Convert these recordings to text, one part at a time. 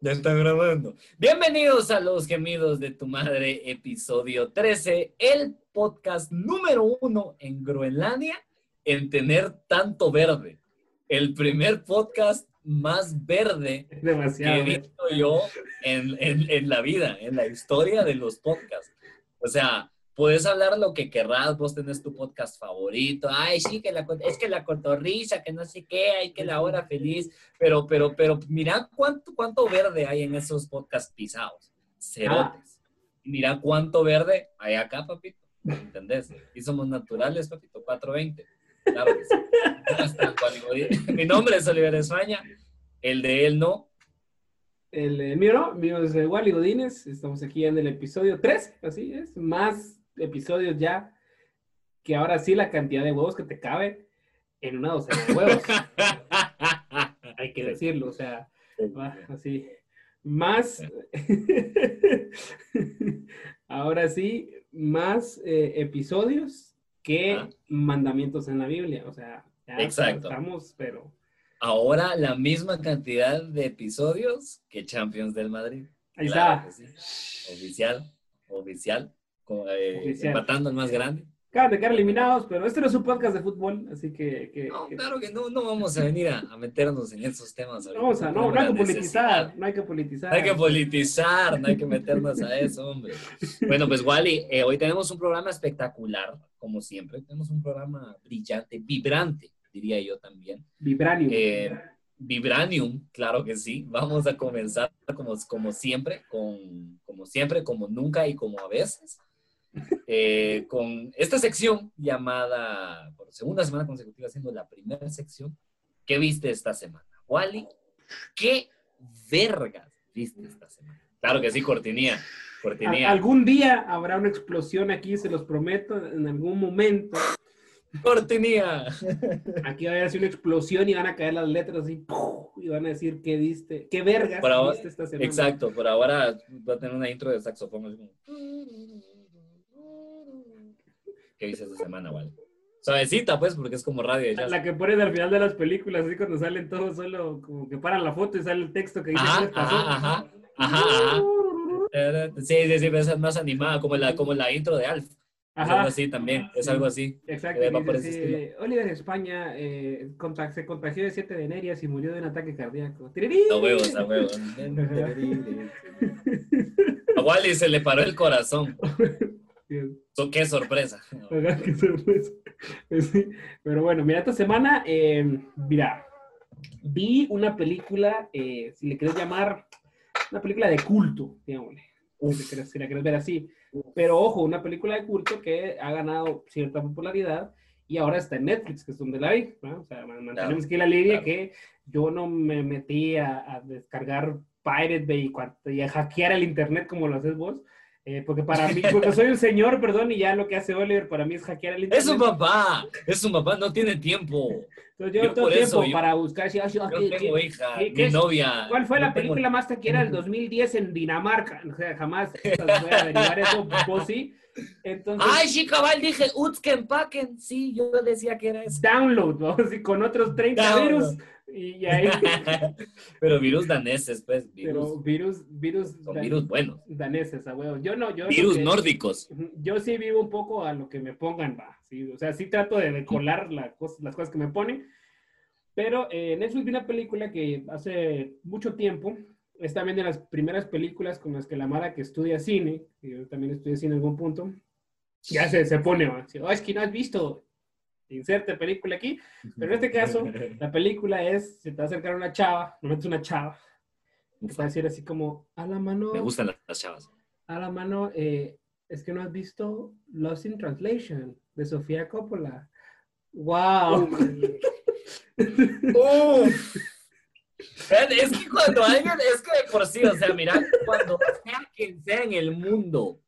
Ya está grabando. Bienvenidos a Los Gemidos de tu Madre, episodio 13, el podcast número uno en Groenlandia en tener tanto verde. El primer podcast más verde Demasiado. que he visto yo en, en- en la vida, en la historia de los podcasts. O sea, puedes hablar lo que querrás, vos tenés tu podcast favorito, ay, sí, que la, es que la cotorrisa, que no sé qué, hay que la hora feliz, pero, pero, pero, mira cuánto, cuánto verde hay en esos podcasts pisados, cerotes. Y Mira cuánto verde hay acá, papito, ¿entendés? Y somos naturales, papito, 420. Claro. Mi nombre es Oliver España, el de él no, El, eh, mío no, mío es eh, Wally Godínez. Estamos aquí en el episodio 3, así es. Más episodios ya. Que ahora sí la cantidad de huevos que te cabe en una docena de huevos. Hay que decirlo, o sea, así. Más. ahora sí, más eh, episodios que mandamientos en la Biblia. O sea, ya Exacto. estamos, pero. Ahora la misma cantidad de episodios que Champions del Madrid. Ahí Claro está. sí. Oficial, oficial, eh, empatando el más grande. Acaban de quedar eliminados, pero este no es un podcast de fútbol, así que... que- No, que- claro que no, no vamos a venir a, a meternos en esos temas. ahorita. no, vamos a- no, no hay que politizar, no hay que politizar. No hay que politizar, no hay que meternos a eso, hombre. Bueno, pues Wally, eh, hoy tenemos un programa espectacular, como siempre. Tenemos un programa brillante, vibrante, diría yo también. Vibranium. Eh, Vibranium, claro que sí. Vamos a comenzar como, como siempre, con, como siempre, como nunca y como a veces, eh, con esta sección llamada, por segunda semana consecutiva, siendo la primera sección. ¿Qué viste esta semana? Wally, ¿qué vergas viste esta semana? Claro que sí, Cortinía. Cortinía. algún día habrá una explosión aquí, se los prometo, en algún momento. Cortinía. Aquí va a haber una explosión y van a caer las letras y van a decir qué viste, qué vergas Por ahora- viste esta semana. Exacto, por ahora va a tener una intro de saxofón. así como- ¿Qué viste esta semana, Wally? Suavecita, pues, porque es como radio. La, ya la que ponen al final de las películas, así cuando salen todos solo, como que paran la foto y sale el texto que dice Ajá, qué les pasó. ajá, ajá, ajá. Sí, sí, sí, es más animada, como la, como la intro de Alf. Es Ajá. algo así también, es Sí. algo así. Exacto, que dice. Oliver España eh, se contagió de siete venerias y murió de un ataque cardíaco. ¡Tirirí! A huevos, a huevos. A Wally se le paró el corazón. So, qué sorpresa. Qué sorpresa. Sí, Pero bueno, mira, esta semana, eh, mira, vi una película, eh, si le quieres llamar, una película de culto, digámosle, si, si la quieres ver así. Pero ojo, una película de culto que ha ganado cierta popularidad y ahora está en Netflix, que es donde la vi. ¿no? O sea, man- mantenemos aquí la línea claro. que yo no me metí a, a descargar Pirate Bay y a hackear el internet como lo haces vos. Eh, porque para mí, porque soy un señor, perdón, y ya lo que hace Oliver para mí es hackear el internet. Es un papá, es un papá, no tiene tiempo. Entonces yo, yo no tengo por tiempo eso, yo- para buscar. si- ah, sí, ah, Yo ¿qué- tengo qué- hija, qué- mi novia. ¿Cuál fue la tengo- película más taquera del 2010 en Dinamarca? O sea, jamás voy a averiguar eso, vos sí. Entonces, Ay, sí, cabal, dije Utzken Packen. Sí, yo decía que era eso. download, vamos, y con otros 30 Download. virus. Y, ahí, Pero virus daneses, pues, virus. pero virus, virus, son dan- virus buenos. daneses, a huevo. Yo no, yo Virus que- nórdicos. Yo sí vivo un poco a lo que me pongan, va. ¿sí? O sea, sí trato de, colar la cos- las cosas que me ponen. Pero eh, Netflix vi una película que hace mucho tiempo, es también de las primeras películas con las que la Mara que estudia cine, y yo también estudié cine en algún punto, ya se, se pone, va. "Oh, es que no has visto, inserte película aquí. Pero en este caso, la película es, se te va a acercar una chava, no metes una chava, te va a decir así como, a la mano Me gustan las chavas. a la mano, eh, es que no has visto Lost in Translation de Sofía Coppola. ¡Wow! Uf. Es que cuando alguien, es que de por sí, o sea, mira, cuando sea quien sea en el mundo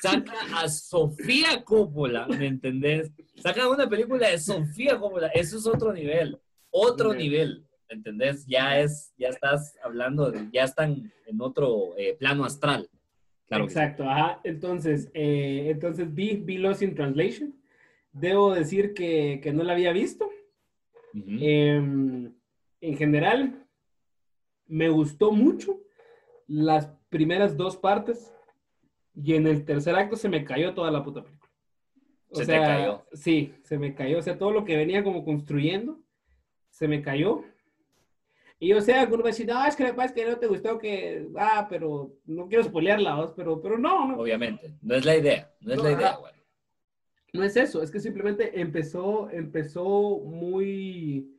saca a Sofía Coppola, ¿me entendés? Saca una película de Sofía Coppola, eso es otro nivel, otro nivel, ¿me entendés? Ya es, ya estás hablando, de- ya están en otro eh, plano astral. Claro sí. Exacto, ajá. Entonces, eh, entonces vi, vi Lost in Translation. Debo decir que, que no la había visto. Em, en general, me gustó mucho. las primeras dos partes y en el tercer acto se me cayó toda la puta película. O Se te sea, cayó. Sí, se me cayó. O sea, todo lo que venía como construyendo se me cayó. Y o sea, algunos me decían, no, es que pasa es que no te gustó que, ah, pero no quiero spoilearla, pero, pero no, no, Obviamente. No es la idea. No es No, la idea, güey. no es eso, es que simplemente empezó, empezó muy,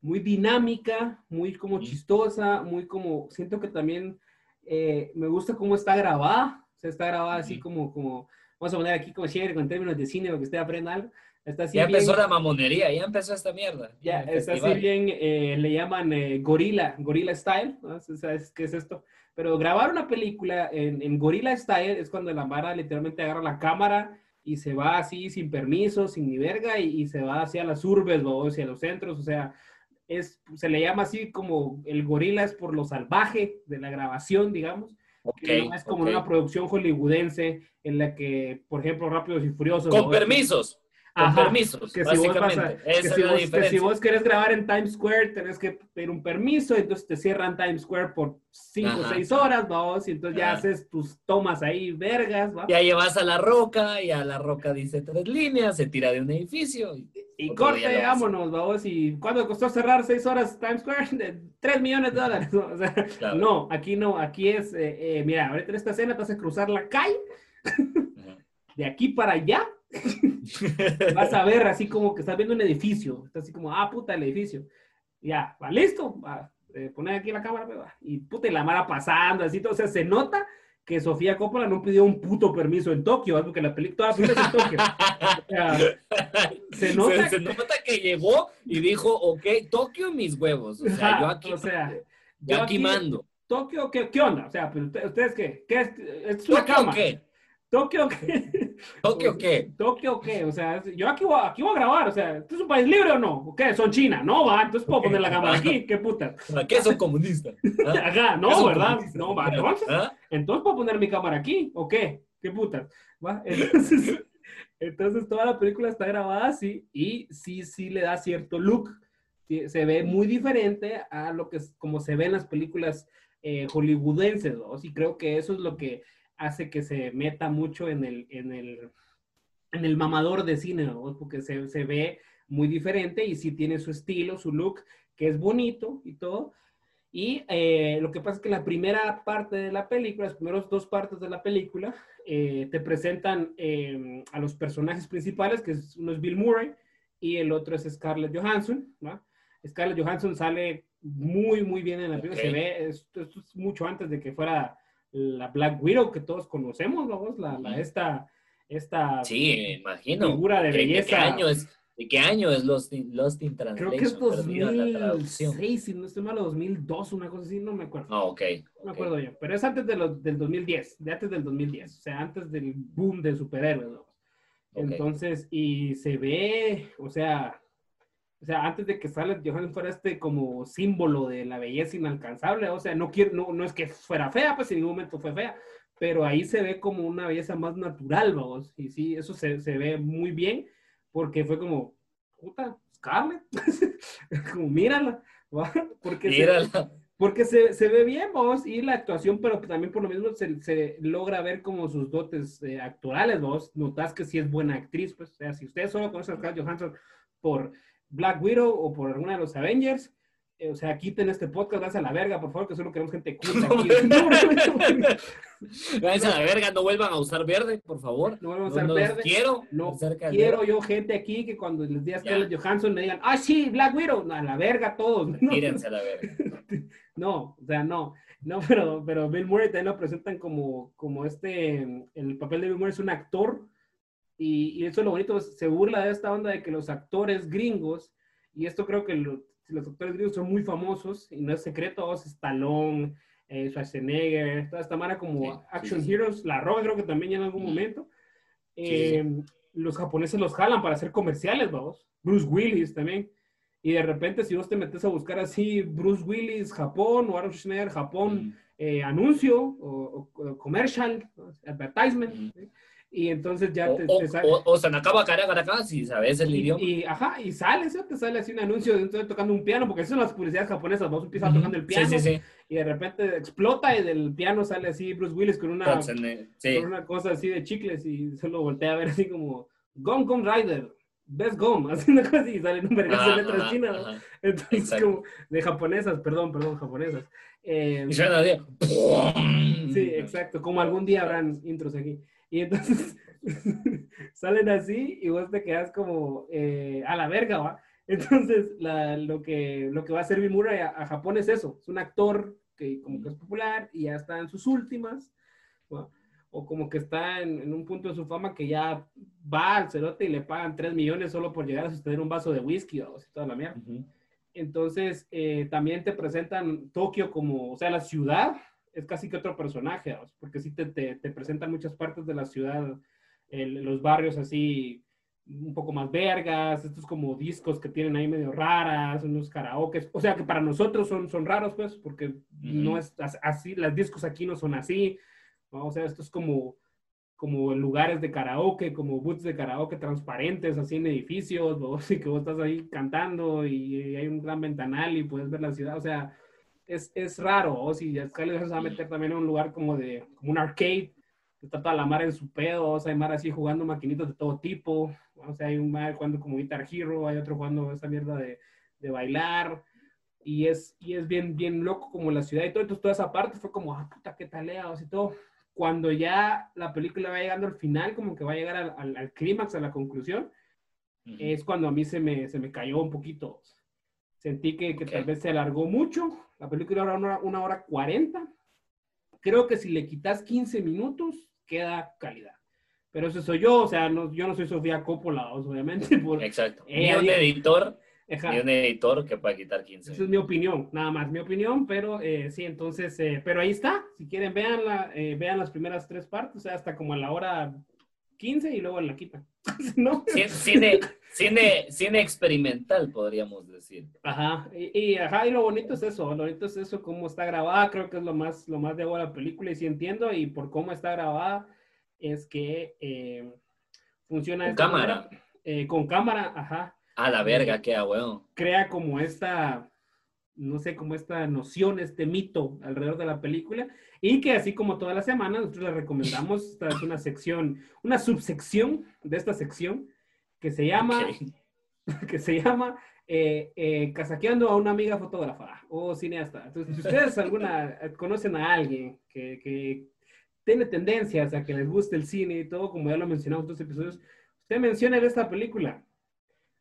muy dinámica, muy como Ujú. chistosa, muy como, siento que también eh, me gusta cómo está grabada, o sea, está grabada así Ujú. como, como, vamos a poner aquí como chévere con términos de cine, para que usted aprenda algo, está así Ya bien- empezó la mamonería, ya empezó esta mierda. ya, está así festival. bien, eh, le llaman eh, gorila, gorila style, ¿no? ¿Sabes qué es esto? Pero grabar una película en, en gorila style es cuando la Mara literalmente agarra la cámara y se va así sin permiso, sin ni verga, y, y se va hacia las urbes o hacia los centros, o sea, es, se le llama así como el gorila es por lo salvaje de la grabación, digamos, No es como ok. una producción hollywoodense en la que, por ejemplo, Rápidos y Furiosos. Con ¿no? permisos. Con Ajá, permisos, que si vos a- básicamente. que si es la vos, que si vos querés grabar en Times Square, tenés que pedir un permiso, entonces te cierran Times Square por 5 o Ajá. 6 horas, vamos, y entonces ya haces tus tomas ahí, vergas, ¿va? Ya llevas a la roca y a la roca dice tres líneas, se tira de un edificio. y- Y corte, vámonos, vamos, y ¿cuánto costó cerrar 6 horas Times Square? 3 millones de dólares, ¿no? O sea, Claro. no, aquí no, aquí es, eh, eh, mira, ahorita en esta escena te vas a cruzar la calle, de aquí para allá, vas a ver así como que estás viendo un edificio, está así como, ah, puta, el edificio. Ya, va listo, va, eh, poner aquí la cámara, pues, va. y puta, y la mara pasando, así, todo, o sea, se nota que Sofía Coppola no pidió un puto permiso en Tokio, la película, toda la película es en Tokio. O sea, se nota se, se nota que llegó y dijo, ok, Tokio mis huevos. O sea, yo aquí, o sea, yo yo aquí mando. Tokio, ¿qué, qué onda? O sea, ¿ustedes qué? ¿Qué es? Es una ¿Tokio cama. qué? ¿Tokio qué? ¿Tokio qué? ¿Tokio qué? O sea, yo aquí voy, aquí voy a grabar, o sea, ¿esto es un país libre o no? ¿O qué? ¿Son China? No, va, entonces puedo poner la cámara aquí, ¿qué puta? ¿Para qué son comunistas? ¿Ah? Ajá, ¿Qué no, ¿verdad? No, va, entonces, ¿Ah? entonces puedo poner mi cámara aquí, ¿o qué? ¿Qué puta? ¿Va? Entonces, entonces toda la película está grabada así y sí, sí le da cierto look. Se ve muy diferente a lo que es, como se ve en las películas eh, hollywoodenses, ¿no? Y creo que eso es lo que hace que se meta mucho en el, en el, en el mamador de cine, ¿no? Porque se, se ve muy diferente y sí tiene su estilo, su look, que es bonito y todo. Y eh, lo que pasa es que la primera parte de la película, las primeras dos partes de la película, eh, te presentan eh, a los personajes principales, que es, uno es Bill Murray y el otro es Scarlett Johansson. ¿no? Scarlett Johansson sale muy, muy bien en la película. Se ve, esto, esto es mucho antes de que fuera la Black Widow que todos conocemos, vamos, la, la- esta, esta Sí, imagino. figura de ¿De- ¿De qué belleza. año es? ¿De qué año es Lost in, Lost in Translation? Creo que es Perdida la traducción. 2006, si no estoy mal, o 2002, una cosa así, no me acuerdo. Ah, ok. No me acuerdo yo, pero es antes de los, del 2010, de antes del 2010, o sea, antes del boom de superhéroes. ¿no? Entonces, y se ve, o sea, o sea, antes de que Scarlett Johansson fuera este como símbolo de la belleza inalcanzable, o sea, no, quiero, no, no es que fuera fea, pues en ningún momento fue fea, pero ahí se ve como una belleza más natural, vamos, y sí, eso se, se ve muy bien, porque fue como, puta, Scarlett, como mírala, ¿va? porque se- Mírala. porque se, se ve bien, vos, y la actuación, pero también por lo mismo se, se logra ver como sus dotes eh, actorales, vos. Notas que sí es buena actriz, pues. O sea, si ustedes solo conocen a Scarlett Johansson por Black Widow o por alguna de los Avengers, eh, o sea, quiten este podcast, váyanse a la verga, por favor, que solo queremos gente culta aquí. No, a la verga, no vuelvan a usar verde, por favor. no vamos a No usar los verde. quiero. No quiero yo gente aquí que cuando les diga. Scarlett Johansson me digan, ah, sí, Black Widow, No, a la verga todos. No. Tírense a la verga. No, o sea, no. No, pero, pero Bill Murray también lo presentan como, como este, el papel de Bill Murray es un actor y, y eso es lo bonito, se burla de esta onda de que los actores gringos, y esto creo que lo- los actores gringos son muy famosos y no es secreto, Stallone, eh, Schwarzenegger, toda esta manera como Sí, sí, Action sí, sí. Heroes, La Roca creo que también ya en algún momento. Sí, Eh, Los japoneses los jalan para hacer comerciales, vamos. Bruce Willis también. Y de repente, si vos te metes a buscar así, Bruce Willis, Japón, o Arnold Schwarzenegger, Japón, Mm. eh, anuncio o, o- o commercial, advertisement, Ujú. ¿sí? Y entonces ya O, te, te sale. o, o Sanacaba si sabes el Y, idioma. y, ajá, y sale, ¿sí? te sale así un anuncio de estoy tocando un piano, porque eso son las publicidades japonesas, vos empiezas Ujú. tocando el piano Sí, sí, sí. y de repente explota y del piano sale así Bruce Willis con una, con una cosa así de chicles y solo voltea a ver así como Gum Gum Rider, Best Gum, así una cosa y sale un vergazo de letras chinas. Entonces Exacto. como de japonesas, perdón, perdón, japonesas. Eh, Y suena así. Sí, exacto, como algún día habrán intros aquí. Y entonces salen así y vos te quedas como eh, a la verga, ¿va? Entonces, la- lo, que, lo que va a hacer Bill Murray a, a Japón es eso, es un actor que como que es popular y ya está en sus últimas, ¿va? o como que está en, en un punto de su fama que ya va al cerote y le pagan 3 millones solo por llegar a sostener un vaso de whisky o toda la mierda. Ujú. Entonces, eh, también te presentan Tokio como, o sea, la ciudad es casi que otro personaje, ¿vos? porque sí te, te, te presentan muchas partes de la ciudad, el- los barrios así un poco más vergas, estos como discos que tienen ahí medio raras, unos karaokes, o sea que para nosotros son, son raros, pues, porque no es as- así, los discos aquí no son así, ¿no? o sea, esto es como, como lugares de karaoke, como booths de karaoke transparentes, así en edificios, ¿no? Así que vos estás ahí cantando y, hay un gran ventanal y puedes ver la ciudad, o sea, es, es raro, o si ya le vas a meter también en un lugar como de, como un arcade, que está toda la mar en su pedo, o sea, hay mar así jugando maquinitas de todo tipo, o sea, hay un mar jugando como Guitar Hero, hay otro jugando esa mierda de, de bailar, y es, y es bien, bien loco como la ciudad y todo, entonces toda esa parte fue como, ah, puta, qué taleados y todo. Cuando ya la película va llegando al final, como que va a llegar al, al, al clímax, a la conclusión, Ujú. es cuando a mí se me, se me cayó un poquito. Sentí que, que Ok. tal vez se alargó mucho. La película era una, una hora cuarenta. Creo que si le quitas 15 minutos, queda calidad. Pero eso soy yo, o sea, no, yo no soy Sofía Coppola, obviamente. Por, Exacto. Ni un editor, Ajá. ni un editor que pueda quitar 15. Esa es mi opinión, nada más mi opinión, pero eh, sí, entonces, eh, pero ahí está. Si quieren, vean, eh, vean las primeras tres partes, o sea, hasta como a la hora 15 y luego la quitan. ¿No? Cine, cine, cine, experimental, podríamos decir. Ajá, y, y, ajá, y lo bonito es eso, lo bonito es eso, cómo está grabada, creo que es lo más, lo más de la película, y si entiendo, y por cómo está grabada, es que eh, funciona Con cámara. manera, eh, con cámara, ajá, A la verga, queda bueno. crea como esta, no sé, como esta noción, este mito alrededor de la película, y que así como toda la semana, nosotros le recomendamos, esta es una sección, una subsección de esta sección, que se llama Ok. que se llama eh, eh, Casaqueando a una amiga fotógrafa o cineasta. Entonces, si ustedes alguna conocen a alguien que, que tiene tendencias a que les guste el cine y todo, como ya lo mencionamos en otros episodios, usted menciona esta película.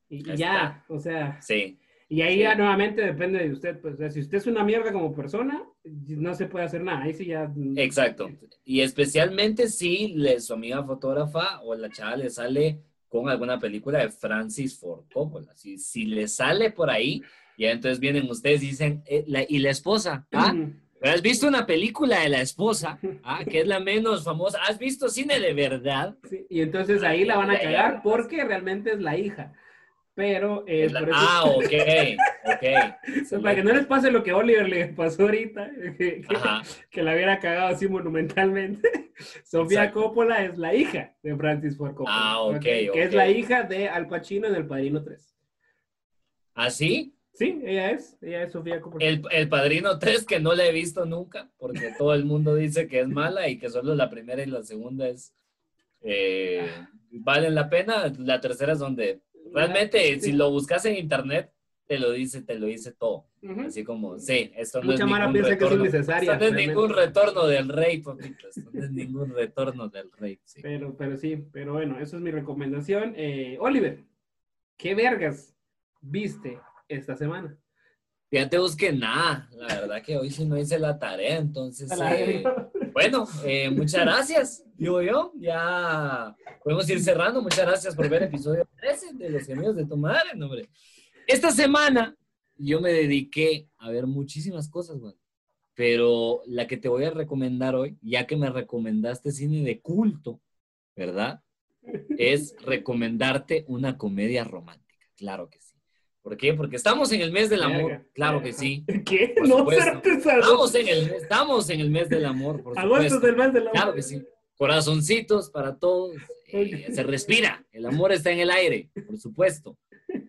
Y, y ya, o sea, Sí. y ahí Sí. ya nuevamente depende de usted. Pues, o sea, si usted es una mierda como persona, no se puede hacer nada. Ahí sí ya. Exacto. Y especialmente si le, su amiga fotógrafa o la chava le sale con alguna película de Francis Ford Coppola. Si, si le sale por ahí, ya entonces vienen ustedes y dicen, eh, la- ¿y la esposa? ¿Ah? ¿Has visto una película de la esposa? ¿Ah? Que es la menos famosa. ¿Has visto cine de verdad? sí, Y entonces ahí la van a cagar porque realmente es la hija. Pero eh, Es la- por eso- Ah, ok, ok. Para que no les pase lo que Oliver le pasó ahorita, que, que- Ajá, que la hubiera cagado así monumentalmente. Sofía Exacto. Coppola es la hija de Francis Ford Coppola. Ah, ok, Que es la hija de Al Pacino en El Padrino 3. ¿así? Sí, ella es, ella es Sofía Coppola. El, el Padrino 3 que no la he visto nunca, porque todo el mundo dice que es mala y que solo la primera y la segunda es eh, valen la pena. La tercera es donde realmente Sí. si lo buscas en internet te lo dice, te lo dice todo. Así como, sí, esto no Mucha es ningún piensa que es. Esto no es ningún retorno del rey, papito. Esto no es ningún retorno del rey. sí. Pero, pero sí, pero bueno, eso es mi recomendación. Eh, Oliver, ¿qué vergas viste esta semana? Ya te busqué nada. La verdad que hoy sí no hice la tarea, entonces. Eh. Bueno, eh, muchas gracias, digo yo. Ya podemos ir cerrando. Muchas gracias por ver episodio 13 de Los Gemidos de tu Madre, hombre. Esta semana yo me dediqué a ver muchísimas cosas, güey. Pero la que te voy a recomendar hoy, ya que me recomendaste cine de culto, ¿verdad? Es recomendarte una comedia romántica. Claro que sí. ¿Por qué? Porque estamos en el mes del amor. Claro que sí. ¿Qué? Por no, Estamos en el, estamos en el mes del amor, por Agosto es supuesto. el mes del amor. Claro que sí. corazoncitos para todos. Eh, se respira, el amor está en el aire, por supuesto.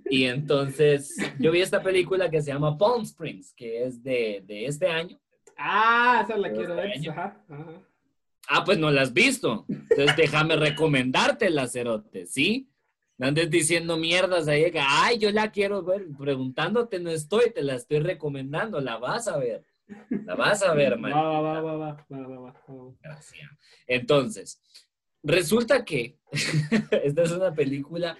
Y entonces yo vi esta película que se llama Palm Springs, que es de, de este año. Ah, esa la quiero ver. Este ajá, Ah, pues no la has visto. Entonces déjame recomendarte la cerote, ¿sí? No andes diciendo mierdas ahí que, ay, yo la quiero ver. Preguntándote no estoy, te la estoy recomendando, la vas a ver. La vas a ver, man. Va, va, va, va, va, va, va. Gracias. Entonces, resulta que esta es una película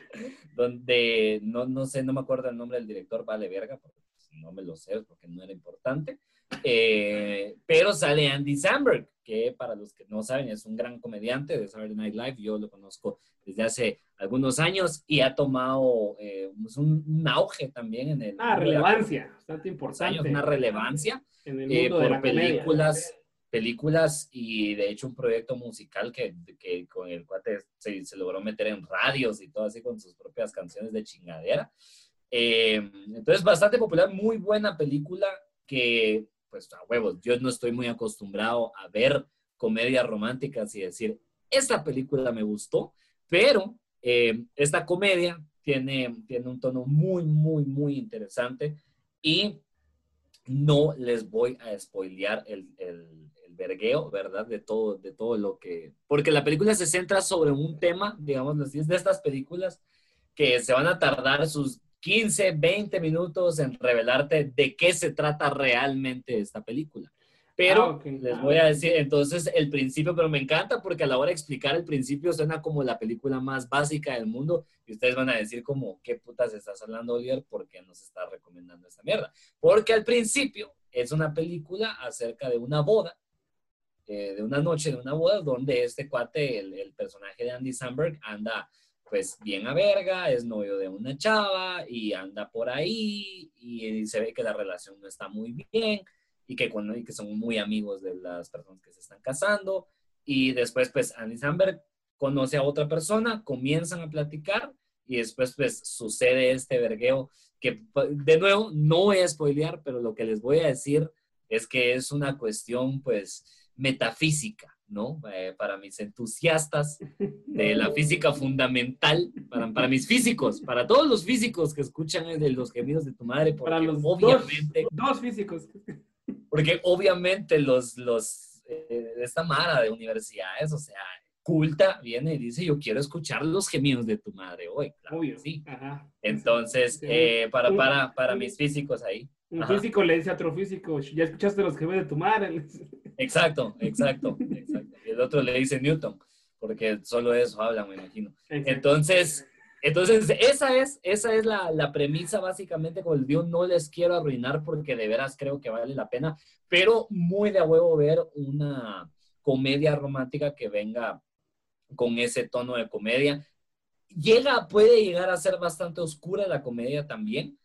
donde no, no sé, no me acuerdo el nombre del director, vale verga, porque no me lo sé, porque no era importante. Eh, pero sale Andy Samberg, que para los que no saben es un gran comediante de Saturday Night Live. Yo lo conozco desde hace algunos años y ha tomado eh, pues un, auge también en el... Ah, relevancia, bastante importante. una relevancia eh, por películas, películas y de hecho un proyecto musical que, que con el cual se, se, logró meter en radios y todo así con sus propias canciones de chingadera. entonces, bastante popular, muy buena película que pues a huevos, yo no estoy muy acostumbrado a ver comedias románticas y decir, esta película me gustó, pero eh, esta comedia tiene, tiene un tono muy, muy, muy interesante y no les voy a spoilear el, el, el, vergueo, ¿verdad? De todo, de todo lo que... Porque la película se centra sobre un tema, digamos, es de estas películas que se van a tardar sus 15, 20 minutos en revelarte de qué se trata realmente esta película. Pero ah, les ah, voy a decir, entonces, el principio, pero me encanta porque a la hora de explicar el principio suena como la película más básica del mundo y ustedes van a decir como, ¿qué putas estás hablando, Oliver? ¿Por qué nos está recomendando esta mierda? Porque al principio es una película acerca de una boda, eh, de una noche de una boda, donde este cuate, el, el personaje de Andy Samberg, anda pues bien a verga, es novio de una chava y anda por ahí y, se ve que la relación no está muy bien y que, cuando, y que son muy amigos de las personas que se están casando y después pues Andy Samberg conoce a otra persona, comienzan a platicar y después pues sucede este vergueo que de nuevo no voy a spoilear, pero lo que les voy a decir es que es una cuestión pues metafísica, ¿no? Eh, para mis entusiastas de la física fundamental, para, para, mis físicos, para todos los físicos que escuchan de los gemidos de tu madre, porque para los obviamente... Dos, físicos. Porque obviamente los, los, eh, esta mara de universidades, o sea, culta, viene y dice, yo quiero escuchar los gemidos de tu madre hoy. Claro, sí. Entonces, eh, para, para, para mis físicos ahí. Un físico le dice a otro físico, ya escuchaste los gemidos de tu madre. Exacto, exacto, exacto. Y el otro le dice Newton, porque solo eso habla, me imagino. Entonces, entonces esa es, esa es la, la, premisa básicamente con el Dios. No les quiero arruinar porque de veras creo que vale la pena, pero muy de a huevo ver una comedia romántica que venga con ese tono de comedia. Llega, puede llegar a ser bastante oscura la comedia también,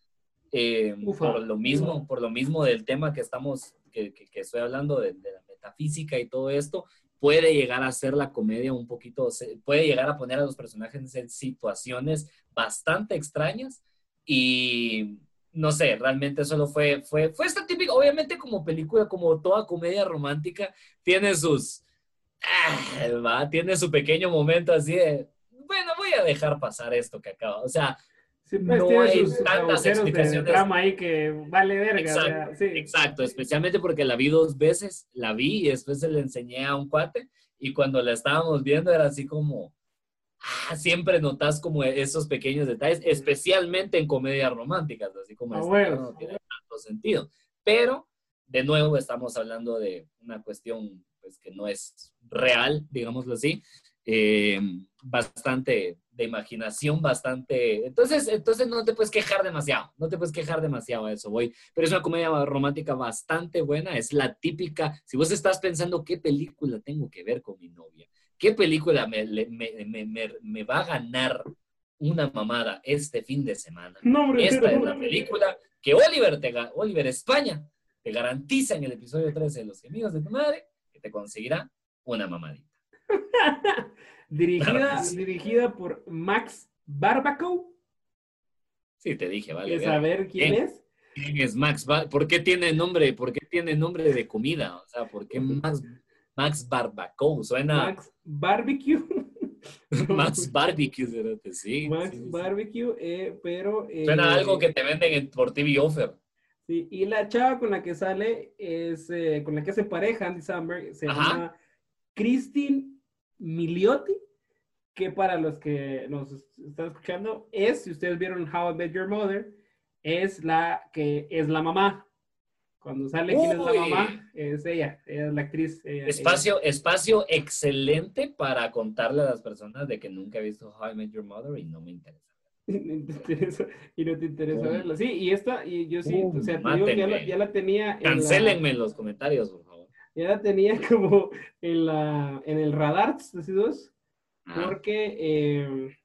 eh, por lo mismo, por lo mismo del tema que estamos, que, que, estoy hablando de, la metafísica y todo esto, puede llegar a ser la comedia un poquito, puede llegar a poner a los personajes en situaciones bastante extrañas y no sé, realmente solo fue, fue, fue esta típica, obviamente como película, como toda comedia romántica, tiene sus, ah, va, tiene su pequeño momento así de, bueno, voy a dejar pasar esto que acaba, o sea, pues, no hay tantas explicaciones. De trama ahí que vale verga. Exacto, exacto, especialmente porque la vi dos veces, la vi y después se le enseñé a un cuate y cuando la estábamos viendo era así como, ah, siempre notas como esos pequeños detalles, especialmente en comedias románticas, así como ah, no tiene tanto sentido. Pero, de nuevo, estamos hablando de una cuestión pues, que no es real, digámoslo así, eh, bastante de imaginación, bastante... Entonces, entonces no te puedes quejar demasiado, no te puedes quejar demasiado a eso, voy. Pero es una comedia romántica bastante buena, es la típica, si vos estás pensando qué película tengo que ver con mi novia, qué película me, me, me, me va a ganar una mamada este fin de semana. Esta es la película que Oliver, te, Oliver España te garantiza en el episodio 13 de Los Gemidos de tu Madre te conseguirá una mamadita. dirigida, dirigida por Max Barbaco. Sí, te dije, vale. ¿Quieres saber quién, es? ¿Quién es Max? ¿Por qué tiene nombre? ¿Por qué tiene nombre de comida? O sea, ¿por qué Max? Max Barbacoa, suena. Max Barbecue. Max Barbecue, cerote, sí. Max sí. Barbecue, eh, pero... eh, Suena a algo que te venden en- por TV Offer. Sí, y la chava con la que sale es, eh, con la que hace pareja, Andy Samberg, se Ajá. llama Christine Miliotti, que para los que nos están escuchando, es, si ustedes vieron How I Met Your Mother, es la que es la mamá. Cuando sale quién es la Uy. mamá, es ella, ella es la actriz. ella- Espacio, espacio excelente para contarle a las personas de que nunca he visto How I Met Your Mother y no me interesa. Y no te interesa, y no te interesa Pum. verla. Sí, y esta, y yo sí, Pum, o sea, digo ya la, ya la tenía. en la- los comentarios, por favor. ya la tenía como en, la, en el radar, decidos, Ajá. porque eh,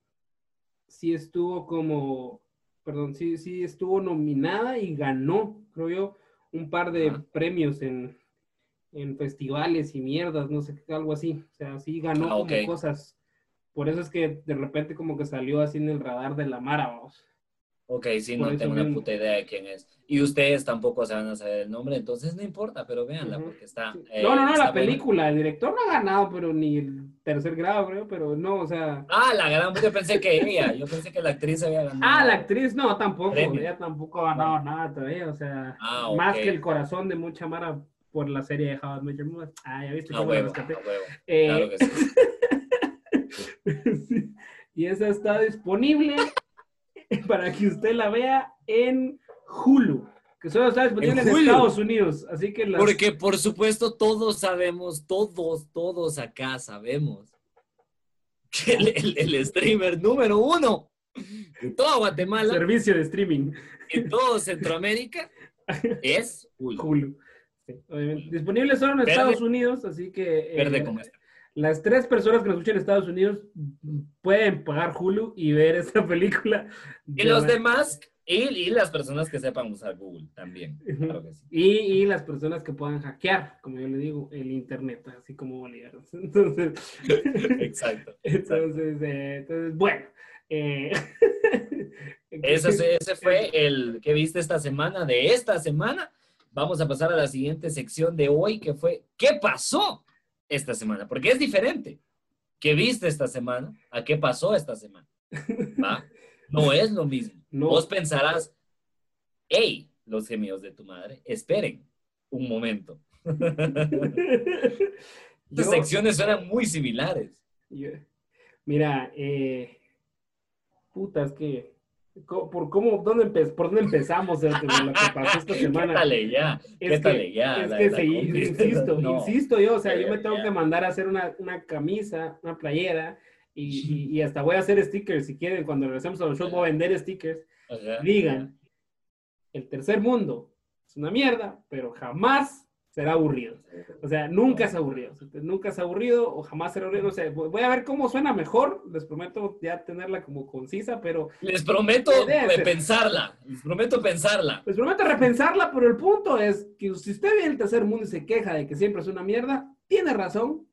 sí estuvo como, perdón, sí, sí estuvo nominada y ganó, creo yo, un par de premios en, en festivales y mierdas, no sé, algo así. O sea, sí ganó Ah, como cosas. Por eso es que de repente como que salió así en el radar de la Mara, vamos. Ok, sí, Por no tengo una puta idea de quién es. Y ustedes tampoco se van a saber el nombre, entonces no importa, pero véanla porque está. Sí. eh, no, no, no, la buena. película, el director no ha ganado, pero ni el tercer grado, creo, pero no, o sea... Ah, la gran. Yo pensé que ella. Yo pensé que la actriz había ganado. Ah, la actriz no, tampoco, Premio. ella tampoco ha ganado nada todavía, o sea, Ah, más ok. que el corazón de mucha Mara por la serie de How I Met Your Mother. Ah, ya viste cómo la huevo, a rescaté. huevo. Eh, Claro que sí. sí. Y esa está disponible para que usted la vea en Hulu, que solo está disponible ¿En en? Estados Unidos, así que las... Porque por supuesto todos sabemos, todos, todos acá sabemos que el, el- el streamer número uno de toda Guatemala servicio de streaming y todo Centroamérica es Hulu. Hulu. Sí, obviamente. Disponible solo en. Estados Unidos, así que... eh, Verde como este. Las tres personas que nos escuchan en Estados Unidos pueden pagar Hulu y ver esta película. Y los demás, y, y las personas que sepan usar Google también. Claro que sí. Y, y las personas que puedan hackear, como yo le digo, el Internet, así como Bolívar. Entonces, Exacto. entonces, eh, entonces bueno. eh, Ese, fue- ese fue el que viste esta semana. De esta semana, vamos a pasar a la siguiente sección de hoy, que fue ¿qué pasó esta semana? Porque es diferente. ¿Qué viste esta semana? ¿A qué pasó esta semana? ¿Va? No es lo mismo. No. Vos pensarás, hey, los gemidos de tu madre, esperen un momento. Yo- secciones suenan muy similares. yo- mira, eh, putas que... Por cómo, dónde empe- por dónde empezamos de lo que pasó esta semana. Quétale ya, Es quétale que, ya. es la- que la seguí- combi. insisto, No. insisto yo, o sea, yo me tengo ya. que mandar a hacer una, una camisa, una playera, y, y- y hasta voy a hacer stickers si quieren, cuando regresemos a los shows voy a vender stickers, Ajá. digan, el tercer mundo es una mierda, pero jamás será aburrido. O sea, nunca es aburrido, o sea, nunca es aburrido o jamás será aburrido, no sé, voy a ver cómo suena mejor, les prometo ya tenerla como concisa, pero Les prometo Debe de ser. pensarla. Les prometo pensarla. Les prometo repensarla, pero el punto es que si usted ve el tercer mundo y se queja de que siempre es una mierda, tiene razón,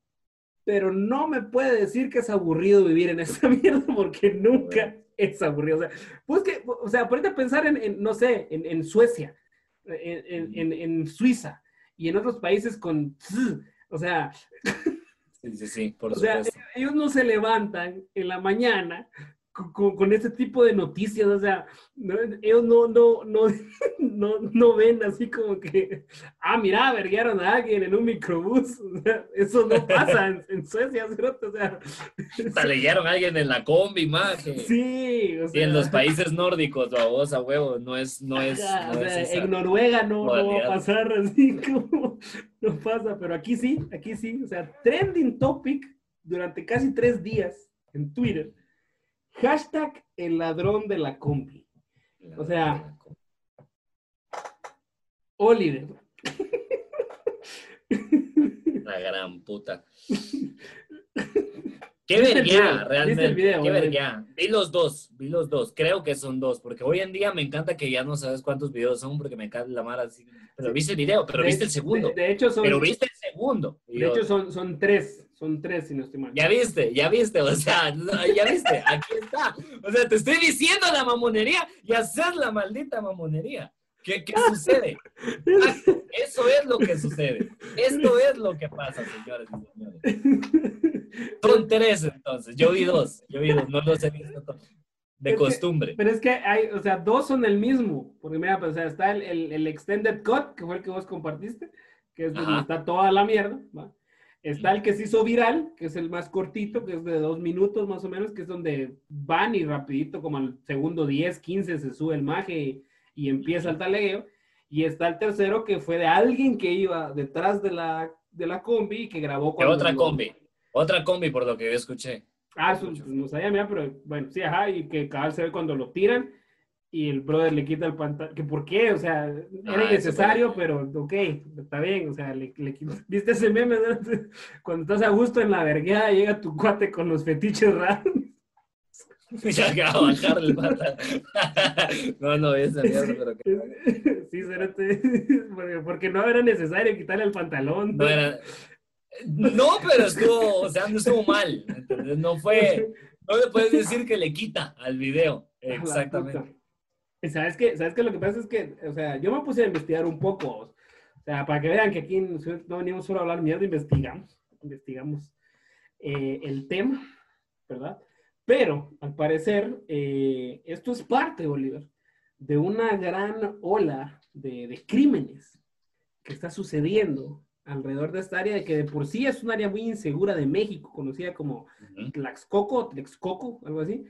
pero no me puede decir que es aburrido vivir en esa mierda porque nunca es aburrido. O sea, pues que, o sea, ponete a pensar en, en, no sé, en, en Suecia, en- en Suiza y en otros países con... tz, O sea, Sí, sí, sí, por o sea, supuesto. ellos no se levantan en la mañana con, con- este tipo de noticias, o sea, no- ellos no, no, no, no, no ven así como que, ah, mira, verguearon a alguien en un microbús, o sea, eso no pasa en, en Suecia, ¿cierto? o sea, Hasta leyeron a alguien en la combi, más. sí, o Y sea, en los países nórdicos, a vos, a huevo, no es, no es, ajá, no o es sea, esa. en Noruega no, no va a pasar así como no pasa, pero aquí sí, aquí sí, o sea, trending topic durante casi tres días en Twitter, hashtag el ladrón de la combi. o sea, Oliver. La gran puta. Qué ¿Viste el vergüenza, realmente. video, Qué vergüenza. Vi los dos, vi los dos. Creo que son dos, porque hoy en día me encanta que ya no sabes cuántos videos son, porque me encanta la mara así. Pero viste el video, pero De- viste el segundo. De, de hecho, son, pero viste el segundo. De yo, hecho son, son tres, son tres, si no estoy mal. Ya viste, ya viste, o sea, ya viste, aquí está. O sea, te estoy diciendo la mamonería y hacer la maldita mamonería. ¿Qué, qué sucede? Ah, eso es lo que sucede. Esto es lo que pasa, señores y señores. Son tres entonces. Yo vi dos. Yo vi dos. No los he visto todos. De Es que- costumbre. Pero es que hay, o sea, dos son el mismo. Porque mira, pues, o sea, está el, el- el Extended Cut, que fue el que vos compartiste, que es donde está toda la mierda. ¿va? Está el que se hizo viral, que es el más cortito, que es de dos minutos más o menos, que es donde van y rapidito, como al segundo 10, 15, se sube el maje y, y empieza el talegueo. Y está el tercero, que fue de alguien que iba detrás de la, de la combi y que grabó cuando otra combi. Otra combi, por lo que yo escuché. Ah, pues, no sabía, mira, pero bueno, sí, ajá, y que cabal se ve cuando lo tiran y el brother le quita el pantalón. ¿Que ¿Por qué? O sea, era Ah, innecesario, eso pero ok, está bien, o sea, le, le ¿Viste ese meme? no? Cuando estás a gusto en la vergueada, llega tu cuate con los fetiches raros. Ya que va a bajar el pantalón. No, no, esa mierda, pero que... Sí, cerote, porque- porque no era necesario quitarle el pantalón. No era... No, pero estuvo, o sea, no estuvo mal. ¿entendés? No fue... No le puedes decir que le quita al video. Exactamente. Sabes que, sabes que lo que pasa es que, o sea, yo me puse a investigar un poco, o sea, para que vean que aquí no venimos solo a hablar mierda, investigamos, investigamos eh, el tema, ¿verdad? Pero, al parecer, eh, esto es parte, Oliver, de una gran ola de, de crímenes que está sucediendo alrededor de esta área, que de por sí es un área muy insegura de México, conocida como. Tlaxcoco, Tlaxcoco, algo así.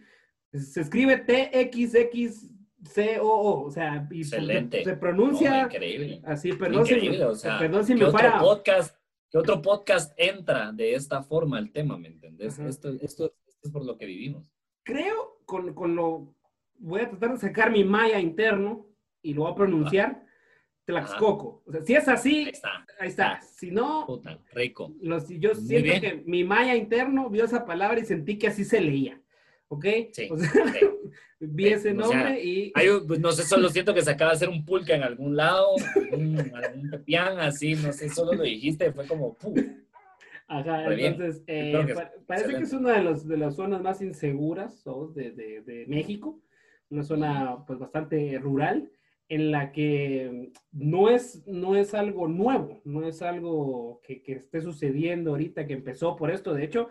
Se escribe T-X-X-C-O-O, o sea, y se- Excelente. se pronuncia No, increíble. así, perdón si, Increíble, me, o sea, perdón si ¿qué me otro falla. podcast, ¿qué otro podcast entra de esta forma al tema, me entendés? Ajá. Esto, esto, esto es por lo que vivimos. Creo, con, con lo, voy a tratar de sacar mi maya interno y lo voy a pronunciar Tlaxcoco. O sea, si es Ahí así, está, ahí está. Si no, puta, rico. los, yo Muy siento bien. que mi maya interno vio esa palabra y sentí que así se leía. ¿Ok? Sí, O sea, sí. Vi Sí, ese o sea, nombre y... Hay un- pues, no sé, solo siento que se acaba de hacer un pulque en algún lado, algún, algún pepián así, no sé, solo lo dijiste, fue como, ¡pum! Ajá, Muy entonces, eh, que pa- parece que es una de, los, de las zonas más inseguras de, de- de México, una zona pues bastante rural, en la que no es, no es algo nuevo, no es algo que, que esté sucediendo ahorita, que empezó por esto. De hecho,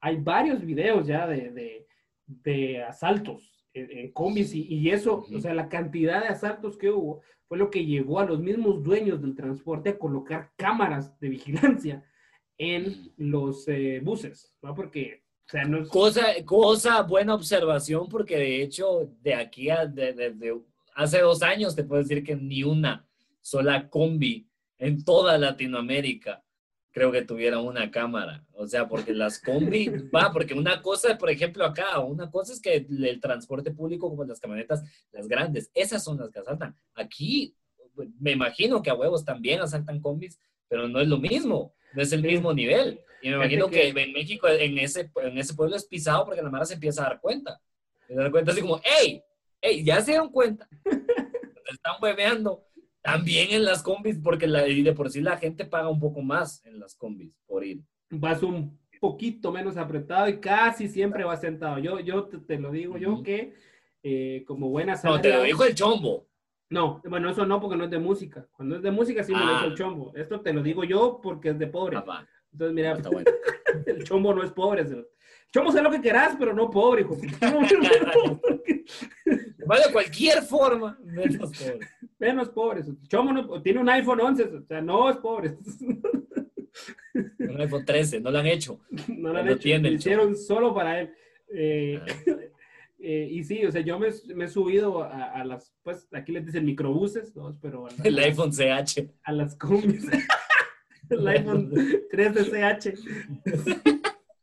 hay varios videos ya de, de- de asaltos en, en combis y, y eso, o sea, la cantidad de asaltos que hubo fue lo que llevó a los mismos dueños del transporte a colocar cámaras de vigilancia en los eh, buses, ¿no? Porque, o sea, no es... Cosa, cosa, buena observación, porque de hecho, de aquí a de- de- de- hace dos años, te puedo decir que ni una sola combi en toda Latinoamérica creo que tuviera una cámara. O sea, porque las combi, va, porque una cosa, por ejemplo, acá, una cosa es que el, el transporte público, como las camionetas, las grandes, esas son las que asaltan. Aquí, me imagino que a huevos también asaltan combis, pero no es lo mismo, no es el mismo nivel. Y me imagino que, que- en México, en ese, en ese pueblo es pisado porque la mara se empieza a dar cuenta. Se da cuenta así como, ¡hey! ¡hey! Ya se dieron cuenta. Se están hueveando. También en las combis, porque la, de por sí la gente paga un poco más en las combis por ir. vas un poquito menos apretado y casi siempre vas sentado. Yo, yo te, te lo digo yo que eh, como buena No, te lo dijo el chombo. No, bueno, eso no porque no es de música. Cuando es de música sí me lo Ah. dijo el chombo. Esto te lo digo yo porque es de pobre. Ah, va. Entonces, mira, Está bueno. el chombo no es pobre. Chombo sé lo que querás, pero no pobre, hijo. Va de cualquier forma, menos pobre. Menos pobre. Chombo no- tiene un iPhone 11, o sea, no es pobre. Un iPhone 13, no lo han hecho. no lo han Lo hecho, tiene lo hicieron solo para él. Eh, Ah. eh, y sí, o sea, yo me, me he subido a, a las, pues aquí les dicen microbuses, ¿no? pero a, la- El iPhone CH. a las combis. el iPhone 3 de CH.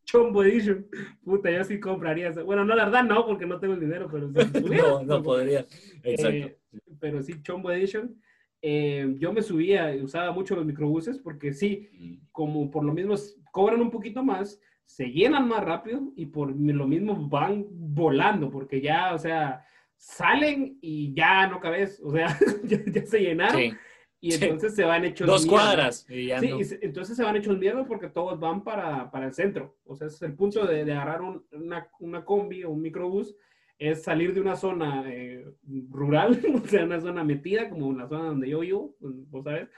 Chombo Edition. Puta, yo sí compraría. eso. Bueno, no, la verdad no, porque no tengo el dinero, pero si No, no podría. Exacto. eh, pero sí, Chombo Edition. Eh, yo me subía y usaba mucho los microbuses porque sí, como por lo mismo cobran un poquito más, se llenan más rápido y por lo mismo van volando porque ya, o sea, salen y ya no cabes, o sea, ya, ya se llenaron Sí. Y sí. entonces se van hechos Dos mierda. cuadras. Y Sí, no. y se- entonces se van hechos mierda porque todos van para, para el centro. O sea, ese es el punto de, de agarrar un- una, una combi o un microbús es salir de una zona eh, rural, o sea, una zona metida, como la zona donde yo vivo, pues, vos sabes,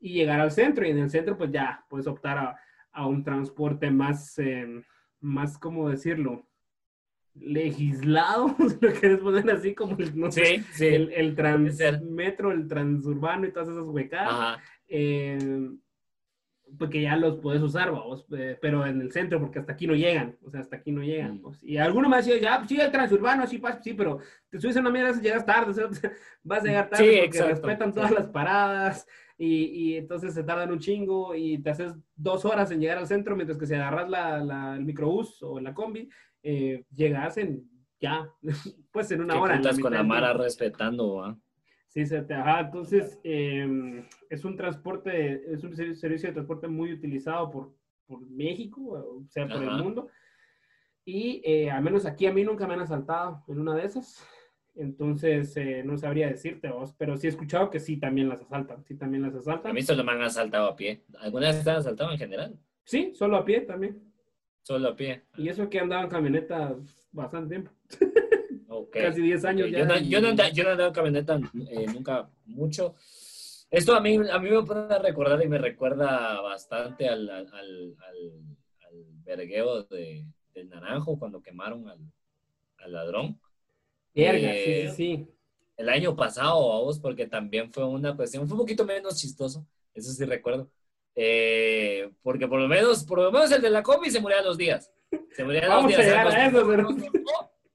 y llegar al centro. Y en el centro, pues ya puedes optar a, a un transporte más, eh, más, ¿cómo decirlo? Legislado, lo quieres poner así como el, no sé, el, el transmetro, el transurbano y todas esas huecadas. Eh, porque ya los puedes usar, vamos, eh, pero en el centro, porque hasta aquí no llegan, o sea, hasta aquí no llegan. Mm. Pues. Y alguno me decía, ya, pues sí, el transurbano, sí, pues, sí, pero te subes a una mierda, llegas tarde, o sea, vas a llegar tarde porque respetan todas las paradas y, y, entonces se tardan un chingo y te haces dos horas en llegar al centro, mientras que si agarras la, la, el microbús o la combi, eh, llegas en ya, pues en una hora. con la Mara respetando, ¿va? Sí, se te, ajá, entonces em, es un transporte, es un servicio de transporte muy utilizado por, por México, o sea, por el mundo. Y eh, al menos aquí a mí nunca me han asaltado en una de esas. Entonces, eh, no sabría decirte vos, pero sí he escuchado que sí también las asaltan, sí también las asaltan. A mí solo me han asaltado a pie. ¿Alguna vez te han asaltado en general? Sí, solo a pie también. Solo a pie. Y eso que andaba en camioneta bastante tiempo. Casi 10 años ya. Yo no, yo no, yo no andaba en camioneta eh, nunca mucho. Esto a mí, a mí me puede recordar y me recuerda bastante al, al, al, al vergueo de, del naranjo cuando quemaron al, al ladrón. Verga, sí, sí, sí. El año pasado, vamos, porque también fue una cuestión, fue un poquito menos chistoso, eso sí recuerdo. Eh, porque por lo menos, por lo menos el de la combi se murió a los días. Se murió a los días. A eso, pero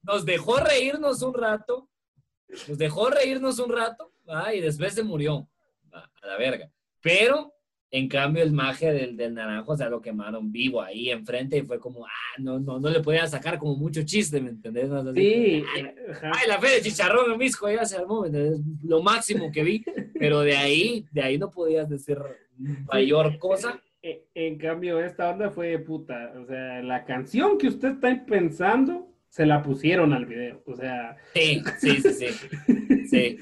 nos dejó reírnos un rato, nos dejó reírnos un rato, y después se murió, a la verga. Pero, en cambio, el magia del, del naranjo, o sea, lo quemaron vivo ahí enfrente y fue como, ah, no, no, no le podía sacar como mucho chiste, ¿me entendés? sí. Ay, la fe de chicharrón misco ya se armó, Lo máximo que vi, pero de ahí, de ahí no podías decir mayor cosa. En cambio, esta onda fue puta. O sea, la canción que usted está pensando se la pusieron al video. O sea. Sí, sí, sí, sí. sí.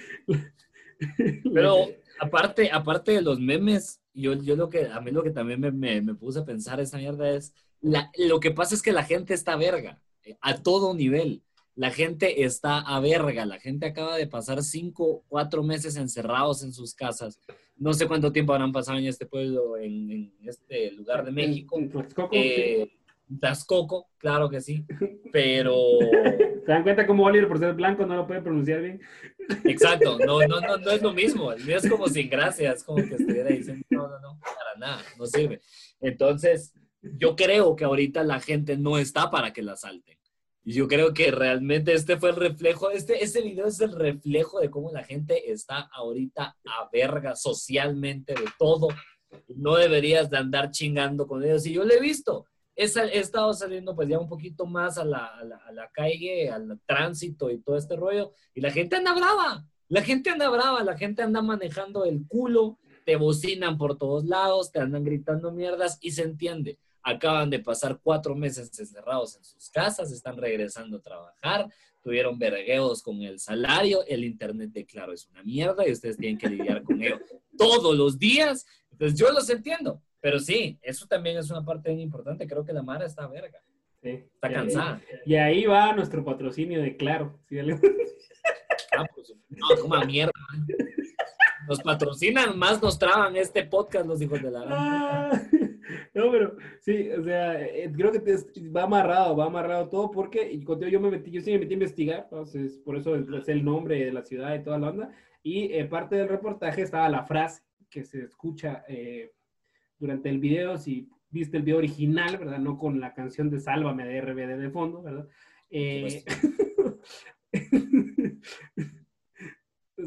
Pero aparte, aparte de los memes, yo, yo lo que, a mí lo que también me, me, puse a pensar esa mierda es, la, lo que pasa es que la gente está verga, eh, a todo nivel. La gente está a verga, la gente acaba de pasar cinco, cuatro meses encerrados en sus casas. No sé cuánto tiempo habrán pasado en este pueblo, en, este lugar de México. Eh, Tascoco, claro que sí, pero... ¿Se dan cuenta cómo Oliver, por ser blanco, no lo puede pronunciar bien? Exacto, no, no, no, no es lo mismo. El mío es como sin gracia, es como que estuviera diciendo, no, no, no, para nada, no sirve. Entonces, yo creo que ahorita la gente no está para que la salten. Y yo creo que realmente este fue el reflejo, este, este video es el reflejo de cómo la gente está ahorita a verga socialmente de todo. No deberías de andar chingando con ellos. Y yo lo he visto he, estado saliendo pues ya un poquito más a la, a, la, calle, al tránsito y todo este rollo, y la gente anda brava, la gente anda brava, la gente anda manejando el culo, te bocinan por todos lados, te andan gritando mierdas y se entiende. Acaban de pasar cuatro meses encerrados en sus casas, están regresando a trabajar, tuvieron vergueos con el salario, el internet de claro es una mierda y ustedes tienen que lidiar con ello todos los días. Entonces yo los entiendo, pero sí, eso también es una parte bien importante. Creo que la Mara está verga. Sí. Está cansada. Y ahí va nuestro patrocinio de Claro. Ah, pues, no, como mierda. Nos patrocinan, más nos traban este podcast los hijos de la ah, No, pero sí, o sea, eh, creo que va amarrado, va amarrado todo porque y cuando yo me metí, yo sí me metí a investigar, entonces por eso es el nombre de la ciudad y toda la onda. Y eh, parte del reportaje estaba la frase que se escucha eh, durante el video, si viste el video original, ¿verdad? No con la canción de Sálvame de RBD de fondo, ¿verdad? Eh,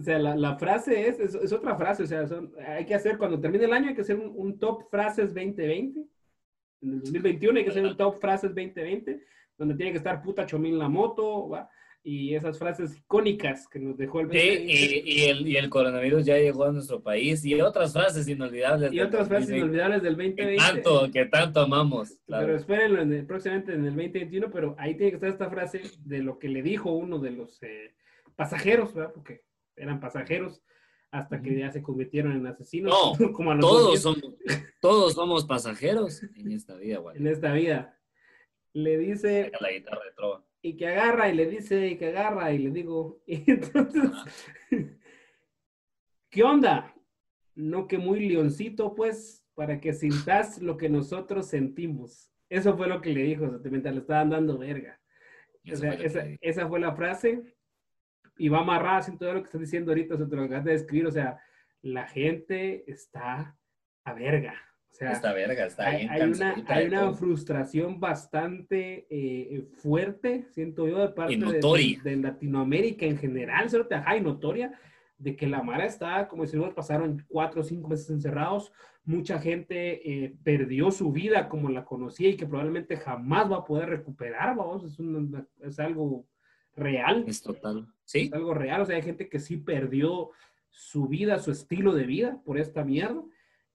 o sea, la, frase es, es, otra frase, o sea, hay que hacer, cuando termine el año, hay que hacer un, top frases 2020. En el 2021 hay que hacer un top frases 2020, donde tiene que estar puta chomín la moto, ¿va? y esas frases icónicas que nos dejó el Sí, y, el, y el coronavirus ya llegó a nuestro país y otras frases inolvidables. Y otras frases inolvidables del 2020. Que tanto, que tanto amamos. Pero espérenlo en próximamente en el 2021, pero ahí tiene que estar esta frase de lo que le dijo uno de los eh, pasajeros, ¿verdad? Porque eran pasajeros hasta que ya se convirtieron en asesinos. No, como todos, somos, todos somos pasajeros en esta vida, güey. En esta vida. Le dice... La guitarra de trova y que agarra y le dice, y que agarra y le digo, y entonces, ¿qué onda? No que muy leoncito, pues, para que sintas lo que nosotros sentimos. Eso fue lo que le dijo, mientras le estaban dando verga. O sea, esa, esa, fue la frase y va amarrada sin todo lo que estás diciendo ahorita, o sea, te lo acabas de describir, o sea, la gente está a verga. O sea, está verga, está hay, hay una, hay una frustración bastante eh, fuerte, siento yo, de parte de, de, Latinoamérica en general, ajá, y notoria, de que la Mara está, como decimos, pasaron cuatro o cinco meses encerrados, mucha gente eh, perdió su vida como la conocía y que probablemente jamás va a poder recuperar, vamos, es, es algo real. Es total. Sí. Es algo real. O sea, hay gente que sí perdió su vida, su estilo de vida por esta mierda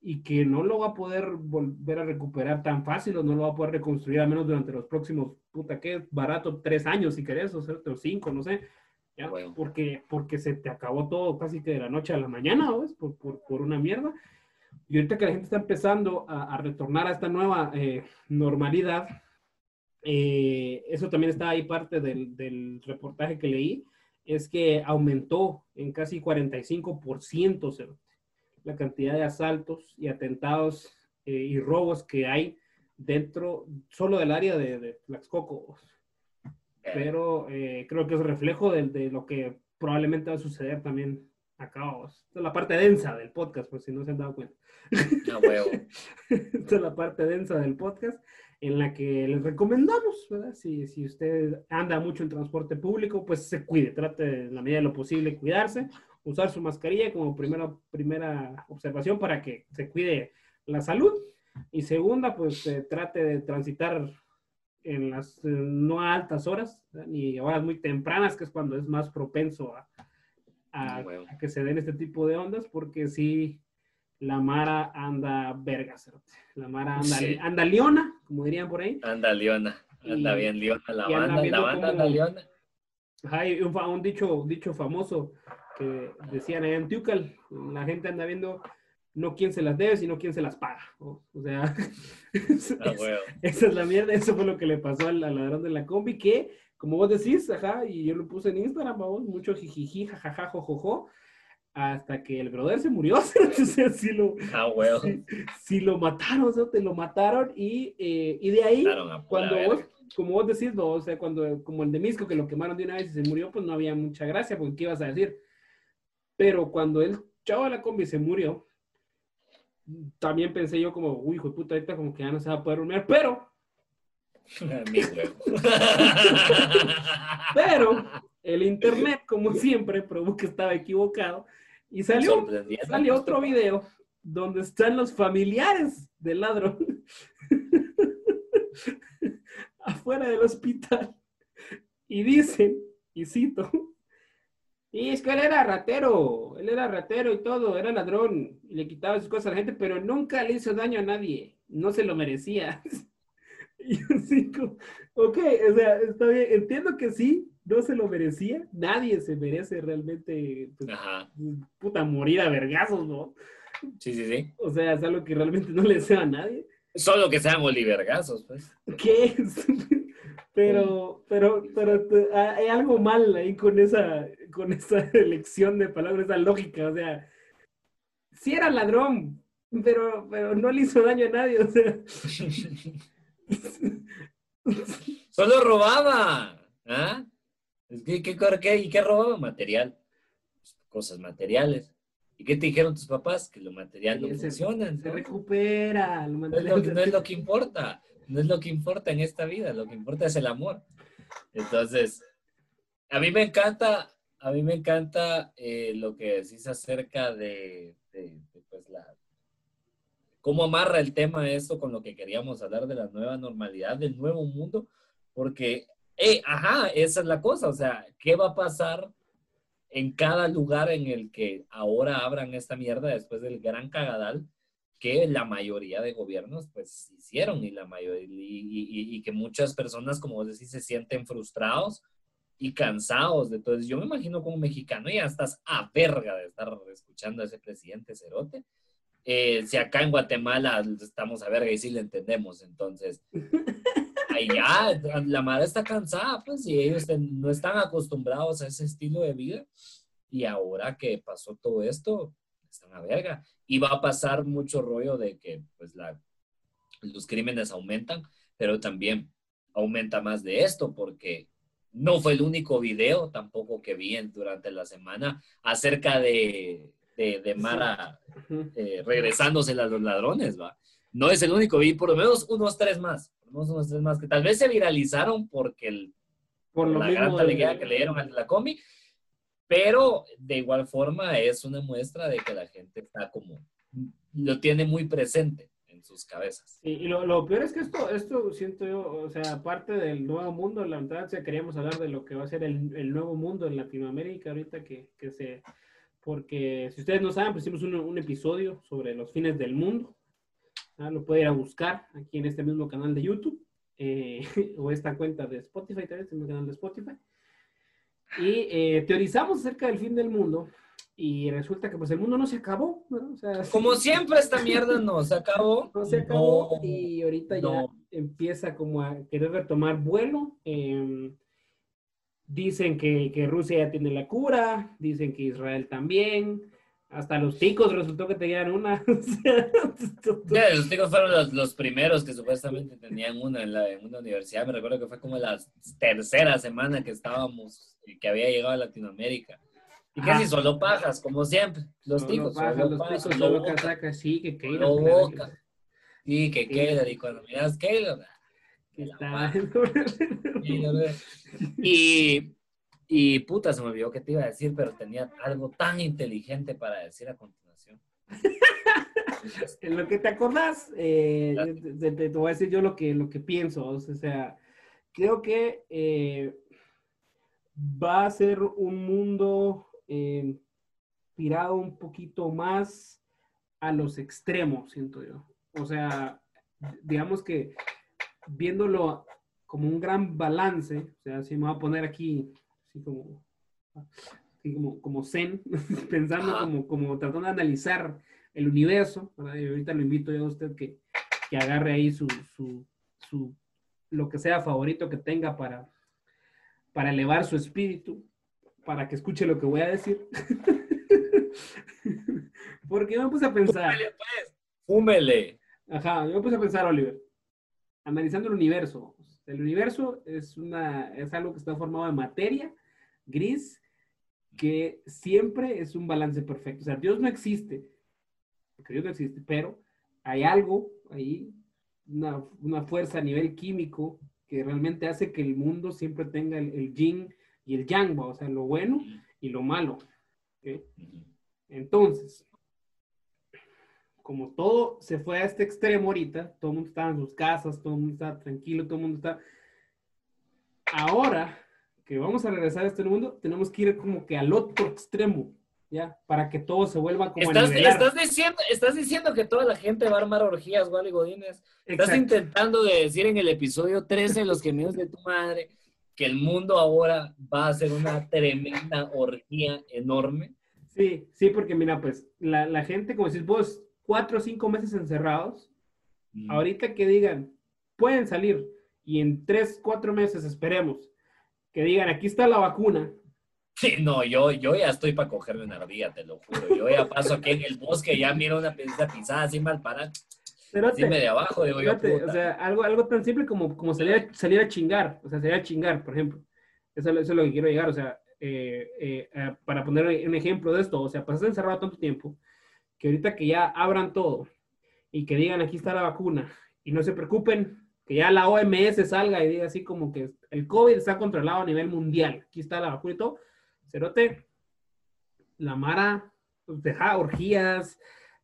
y que no lo va a poder volver a recuperar tan fácil o no lo va a poder reconstruir al menos durante los próximos, puta, ¿qué? Barato, tres años si querés, o, sea, cinco, no sé. ¿ya? Porque, porque se te acabó todo casi que de la noche a la mañana, ¿ves? Por, por, por una mierda. Y ahorita que la gente está empezando a, a retornar a esta nueva eh, normalidad, eh, eso también está ahí parte del, del, reportaje que leí, es que aumentó en casi 45% la cantidad de asaltos y atentados eh, y robos que hay dentro solo del área de, de Tlaxcoco. Pero eh, creo que es reflejo de, de, lo que probablemente va a suceder también acá. Esta es la parte densa del podcast, por si no se han dado cuenta. No, huevo. Esta es la parte densa del podcast en la que les recomendamos, ¿verdad? Si, si usted anda mucho en transporte público, pues se cuide, trate en la medida de lo posible cuidarse, usar su mascarilla como primera, primera observación para que se cuide la salud. Y segunda, pues eh, trate de transitar en las eh, no altas horas, ni horas muy tempranas, que es cuando es más propenso a, a, a, que se den este tipo de ondas, porque sí, la Mara anda verga, La Mara anda, anda leona, como dirían por ahí. Anda leona, anda bien leona la banda, la banda anda leona. Hay un, un, dicho, dicho famoso que decían en Antiucal, la gente anda viendo no quién se las debe, sino quién se las paga. O, sea, ah, esa es la mierda, eso fue lo que le pasó al, al, ladrón de la combi, que, como vos decís, ajá, y yo lo puse en Instagram, vamos, mucho jijiji, jajaja, jojojo, hasta que el brother se murió. o sea, sí lo, ah, bueno. sí, lo mataron, o sea, te lo mataron y, eh, y de ahí, cuando vos, como vos decís, no, o sea, cuando, como el de Misco, que lo quemaron de una vez y se murió, pues no había mucha gracia, porque ¿qué ibas a decir? Pero cuando el chavo de la combi se murió, también pensé yo como, uy, hijo de puta, ahorita como que ya no se va a poder dormir, pero... pero el internet, como siempre, probó que estaba equivocado y salió, salió otro video donde están los familiares del ladrón afuera del hospital y dicen, y cito, y es que él era ratero, él era ratero y todo, era ladrón, y le quitaba sus cosas a la gente, pero nunca le hizo daño a nadie, no se lo merecía. Y digo, ok, o sea, está bien, entiendo que sí, no se lo merecía. Nadie se merece realmente, pues, puta, morir a vergazos, ¿no? Sí, sí, sí. O sea, es algo que realmente no le deseo a nadie. Solo que sean olivergazos, pues. ¿Qué? pero, pero, pero hay algo mal ahí con esa, con esa elección de palabras, esa lógica, o sea, sí era ladrón, pero, pero no le hizo daño a nadie, o sea. Solo robaba. ¿Ah? ¿Qué, qué, qué, ¿Y qué robaba? Material. Cosas materiales. ¿Y qué te dijeron tus papás? Que lo material no funciona. Se recupera. Lo no, es lo, no es lo que importa. No es lo que importa en esta vida. Lo que importa es el amor. Entonces, a mí me encanta, a mí me encanta eh, lo que decís acerca de, de, de, pues, la, cómo amarra el tema esto con lo que queríamos hablar de la nueva normalidad, del nuevo mundo, porque eh, ajá, esa es la cosa, o sea, ¿qué va a pasar en cada lugar en el que ahora abran esta mierda después del gran cagadal que la mayoría de gobiernos pues hicieron y la mayoría y, que muchas personas como vos decís se sienten frustrados y cansados de eso. Yo me imagino como mexicano ya estás a verga de estar escuchando a ese presidente cerote. Eh, si acá en Guatemala estamos a verga y sí le entendemos, entonces ya, la madre está cansada, pues, y ellos no están acostumbrados a ese estilo de vida. Y ahora que pasó todo esto, están a verga. Y va a pasar mucho rollo de que, pues, la, los crímenes aumentan, pero también aumenta más de esto, porque no fue el único video tampoco que vi durante la semana acerca de, de, Mara eh, regresándose a los ladrones, ¿va? No es el único, vi por lo menos unos tres más, lo unos tres más, que tal vez se viralizaron porque el, por lo la mismo gran que leyeron a la combi, pero de igual forma es una muestra de que la gente está como, lo tiene muy presente sus cabezas. y lo, peor es que esto, esto siento yo, o sea, aparte del nuevo mundo, la verdad, queríamos hablar de lo que va a ser el, nuevo mundo en Latinoamérica ahorita que, que, se, porque si ustedes no saben, pues hicimos un, episodio sobre los fines del mundo, ¿ah? lo pueden ir a buscar aquí en este mismo canal de YouTube, eh, o esta cuenta de Spotify, también, este mismo canal de Spotify. Y eh, teorizamos acerca del fin del mundo y resulta que pues el mundo no se acabó, O sea, como siempre esta mierda no se acabó. No se acabó y ahorita ya empieza como a querer retomar vuelo. Em, dicen que, que, Rusia ya tiene la cura, dicen que Israel también. Hasta los ticos resultó que tenían una. los ticos fueron los, los, primeros que supuestamente tenían una en, la, en una universidad. Me recuerdo que fue como la tercera semana que estábamos, que había llegado a Latinoamérica. Y casi solo pajas, como siempre. Los ticos. Pajas, los ticos, solo casacas, sí, que Keylor. boca. Sí, que Keylor. Y cuando miras Keylor. Está. y, y puta, se me olvidó que te iba a decir, pero tenía algo tan inteligente para decir a continuación. en lo que te acordás, eh, te, voy a decir yo lo que, lo que pienso. O sea, creo que eh, va a ser un mundo eh, tirado un poquito más a los extremos, siento yo. O sea, digamos que viéndolo como un gran balance, o sea, si me voy a poner aquí, así como, como, como zen, pensando como, como tratando de analizar el universo, y ahorita lo invito yo a usted que, que agarre ahí su, su, su, lo que sea favorito que tenga para, para elevar su espíritu para que escuche lo que voy a decir. Porque yo me puse a pensar. Fúmele, pues. Fúmele. Ajá, yo me puse a pensar, Oliver. Analizando el universo. El universo es, una, es algo que está formado de materia gris que siempre es un balance perfecto. O sea, Dios no existe, porque Dios no existe, pero hay algo ahí, una, una fuerza a nivel químico que realmente hace que el mundo siempre tenga el, yin y el yang, o sea, lo bueno y lo malo. Entonces, como todo se fue a este extremo ahorita, todo el mundo estaba en sus casas, todo el mundo está tranquilo, todo el mundo está... Ahora que vamos a regresar a este mundo, tenemos que ir como que al otro extremo, ¿ya? Para que todo se vuelva como estás, estás diciendo, estás diciendo que toda la gente va a armar orgías, Wally Godínez. Estás intentando de decir en el episodio 13, los gemidos de tu madre, que el mundo ahora va a ser una tremenda orgía enorme. Sí, sí, porque mira, pues la, gente, como decís vos, cuatro o cinco meses encerrados, mm. ahorita que digan, pueden salir y en tres, cuatro meses esperemos que digan, aquí está la vacuna. Sí, no, yo, yo ya estoy para cogerme una ardilla, te lo juro. Yo ya paso aquí en el bosque, ya miro una pieza pisada así mal para Dime de abajo, digo yo. O sea, algo, algo tan simple como, como salir, a, salir a chingar, o sea, salir a chingar, por ejemplo. Eso, eso es lo que quiero llegar, o sea, eh, eh, eh, para poner un ejemplo de esto, o sea, pasas encerrado tanto tiempo que ahorita que ya abran todo y que digan aquí está la vacuna y no se preocupen, que ya la OMS salga y diga así como que el COVID está controlado a nivel mundial, aquí está la vacuna y todo, cerote, la Mara pues, deja orgías,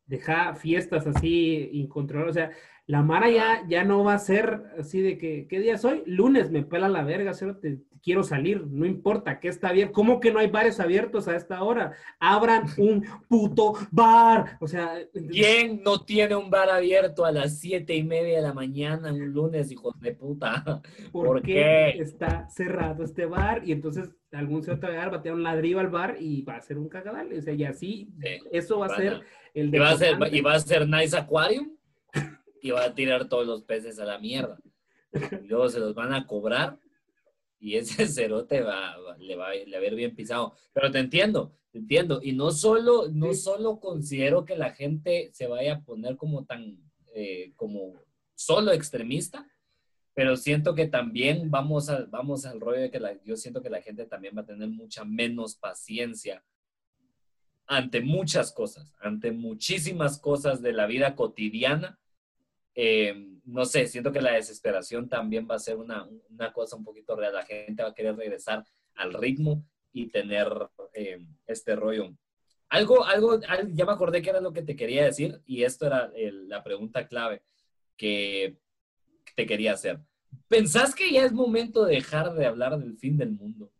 deja fiestas así incontrolables. O sea, la Mara ya, ya no va a ser así de que, ¿qué día soy? Lunes me pela la verga, cero, te, quiero salir, no importa, que está bien. ¿Cómo que no hay bares abiertos a esta hora? Abran un puto bar. O sea, ¿quién no tiene un bar abierto a las siete y media de la mañana un lunes, hijos de puta? ¿Por, qué? está cerrado este bar? Y entonces algún se va a va a tener un ladrillo al bar y va a ser un cagadal. O sea, y así, eso va a ser el de. ¿Y va a ser, y va a ser Nice Aquarium y va a tirar todos los peces a la mierda. y luego se los van a cobrar y ese cerote va, va- le, va, a ir bien pisado. Pero te entiendo, te entiendo. Y no solo, no solo considero que la gente se vaya a poner como tan, eh, como solo extremista, pero siento que también vamos, a, vamos al rollo de que la- yo siento que la gente también va a tener mucha menos paciencia ante muchas cosas, ante muchísimas cosas de la vida cotidiana. Eh, no sé, siento que la desesperación también va a ser una, una cosa un poquito real. La gente va a querer regresar al ritmo y tener eh, este rollo. Algo, algo, al- ya me acordé que era lo que te quería decir y esto era el- la pregunta clave que te quería hacer. ¿Pensás que ya es momento de dejar de hablar del fin del mundo?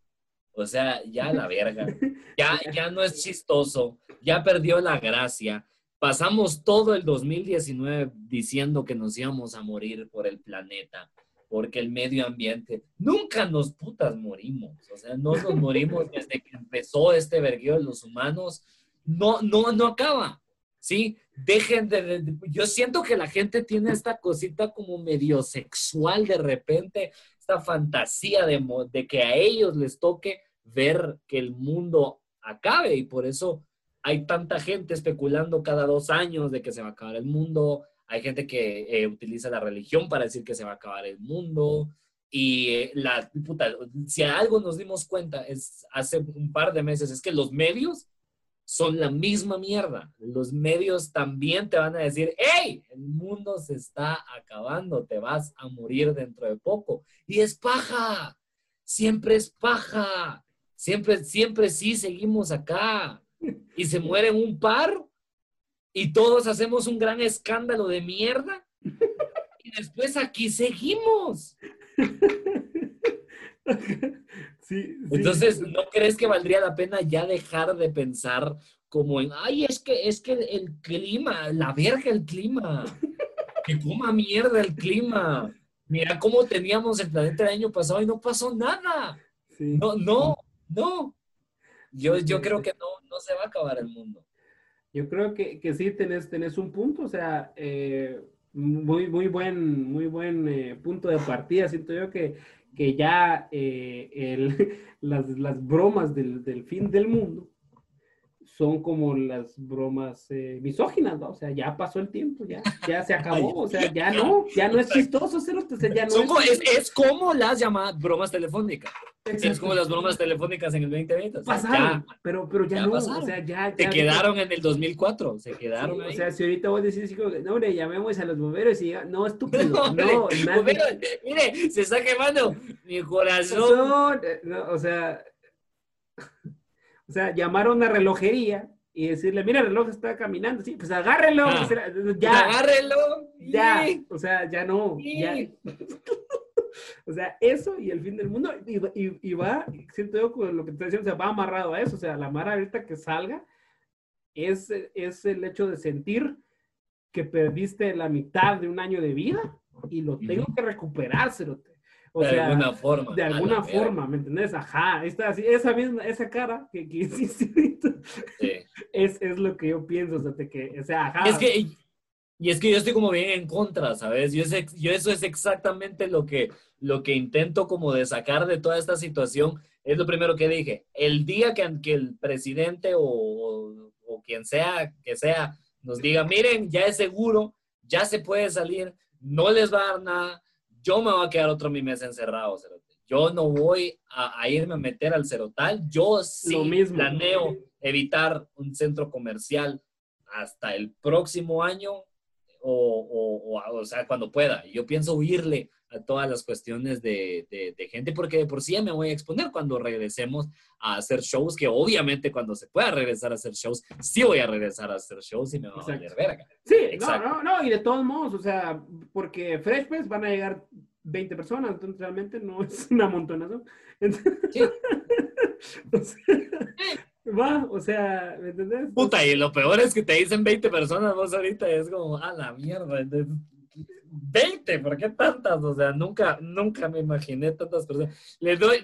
O sea, ya la verga. Ya, ya no es chistoso. Ya perdió la gracia. Pasamos todo el 2019 diciendo que nos íbamos a morir por el planeta, porque el medio ambiente. Nunca nos putas morimos. O sea, no nos morimos desde que empezó este vergueo de los humanos. No, no, no acaba. ¿sí? Dejen de, de- Yo siento que la gente tiene esta cosita como medio sexual de repente, esta fantasía de, de que a ellos les toque ver que el mundo acabe y por eso hay tanta gente especulando cada dos años de que se va a acabar el mundo. Hay gente que eh, utiliza la religión para decir que se va a acabar el mundo. Y eh, la puta, si algo nos dimos cuenta es hace un par de meses, es que los medios son la misma mierda. Los medios también te van a decir, hey, el mundo se está acabando, te vas a morir dentro de poco. Y es paja, siempre es paja, siempre, siempre sí seguimos acá. Y se mueren un par y todos hacemos un gran escándalo de mierda. Y después aquí seguimos. Sí, sí. Entonces, ¿no crees que valdría la pena ya dejar de pensar como en, ay, es que, es que el clima, la verga el clima, que coma mierda el clima. Mira cómo teníamos el planeta el año pasado y no pasó nada. Sí. No, no, no. Yo, yo creo que no, no se va a acabar el mundo. Yo creo que, que sí tenés, tenés un punto, o sea, eh, muy, muy buen, muy buen eh, punto de partida. Siento yo que, que ya eh, el- las, las bromas del, del fin del mundo son como las bromas eh, misóginas, ¿no? O sea, ya pasó el tiempo, ya, ya se acabó, o sea, ya no, ya no es chistoso o sea, ya no Son es, como- es, es como las llamadas bromas telefónicas. Es como las bromas telefónicas en el 2020. o sea, pasaron, ya pero, pero ya, ya no, pasaron. o sea, ya, se quedaron en el 2004. Se quedaron Sí, ahí. o sea, si ahorita vos decís, no, hombre, llamemos a los bomberos y no, estúpido, No, no, nadie- Pero, mire, se está quemando mi corazón. No, eh, no, o sea, o sea, llamar a una relojería y decirle, mira, el reloj está caminando, sí, pues agárrelo, Ah. ya, Agárrelo. ya, Sí. o sea, ya no, ya. O sea, eso y el fin del mundo, y, y- y va, siento yo con lo que te estoy diciendo, o sea, va amarrado a eso, o sea, la Mara ahorita que salga es, es el hecho de sentir que perdiste la mitad de un año de vida y lo tengo que recuperárselo. O de sea, alguna forma. de alguna forma, ¿me entendés? Ajá, esta, así, esa misma, esa cara que, que hiciste ahorita, Sí. es, es lo que yo pienso, o sea, de que, o sea, ajá. Es que, y es que yo estoy como bien en contra, ¿sabes? Yo, eso es exactamente lo que, lo que intento como de sacar de toda esta situación. Es lo primero que dije. El día que, que el presidente o, o quien sea que sea nos diga, miren, ya es seguro, ya se puede salir, no les va a dar nada, yo me voy a quedar otro mi mes encerrado, cerote. Yo no voy a, a irme a meter al cerotal. Yo sí Lo mismo. planeo evitar un centro comercial hasta el próximo año o, o, o, o sea, cuando pueda. Yo pienso huirle a todas las cuestiones de, de, de gente porque de por sí ya me voy a exponer cuando regresemos a hacer shows, que obviamente cuando se pueda regresar a hacer shows, sí voy a regresar a hacer shows y me va a Exacto. valer verga. Sí, Exacto. no, no, no, y de todos modos, o sea, porque Fresh Fest van a llegar 20 personas, entonces realmente no es una montonazo. Entonces, Sí. o sea, va, o sea, ¿me entendés? Puta, y lo peor es que te dicen 20 personas vos ahorita, es como, a la mierda, entonces, 20, ¿por qué tantas? O sea, nunca, nunca me imaginé tantas personas. Le doy,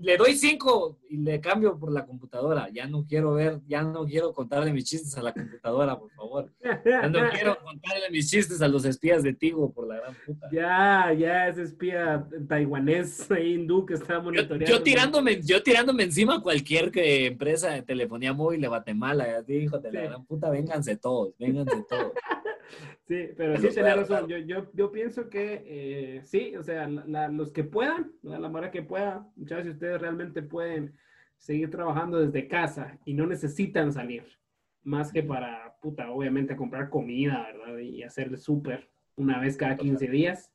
le doy cinco y le cambio por la computadora. Ya no quiero ver, ya no quiero contarle mis chistes a la computadora, por favor. Ya no quiero contarle mis chistes a los espías de Tigo, por la gran puta. Ya, ya, ese espía taiwanés hindú que está monitoreando. Yo, tirándome, yo tirándome encima a cualquier empresa de telefonía móvil de Guatemala. Dijo, de la gran puta, vénganse todos, vénganse todos. Sí, pero sí tenés razón. Yo, yo, yo, pienso que eh, sí, o sea, los que puedan, la, manera que pueda, muchachos, si ustedes realmente pueden seguir trabajando desde casa y no necesitan salir, más que para, puta, obviamente comprar comida, ¿verdad? Y hacer súper una vez cada 15 días,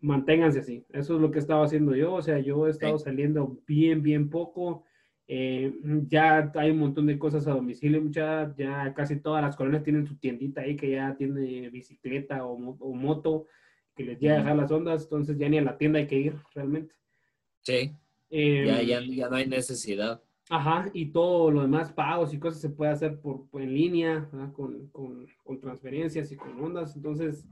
manténganse así. Eso es lo que he estado haciendo yo, o sea, yo he estado saliendo bien, bien poco. Eh, ya hay un montón de cosas a domicilio, ya, ya casi todas las colonias tienen su tiendita ahí que ya tiene bicicleta o, moto que les llega a dejar las ondas, entonces ya ni a la tienda hay que ir realmente. Sí. Em, ya, ya, ya, no hay necesidad. Ajá, y todo lo demás, pagos y cosas se puede hacer por, en línea, con, con, con, transferencias y con ondas, entonces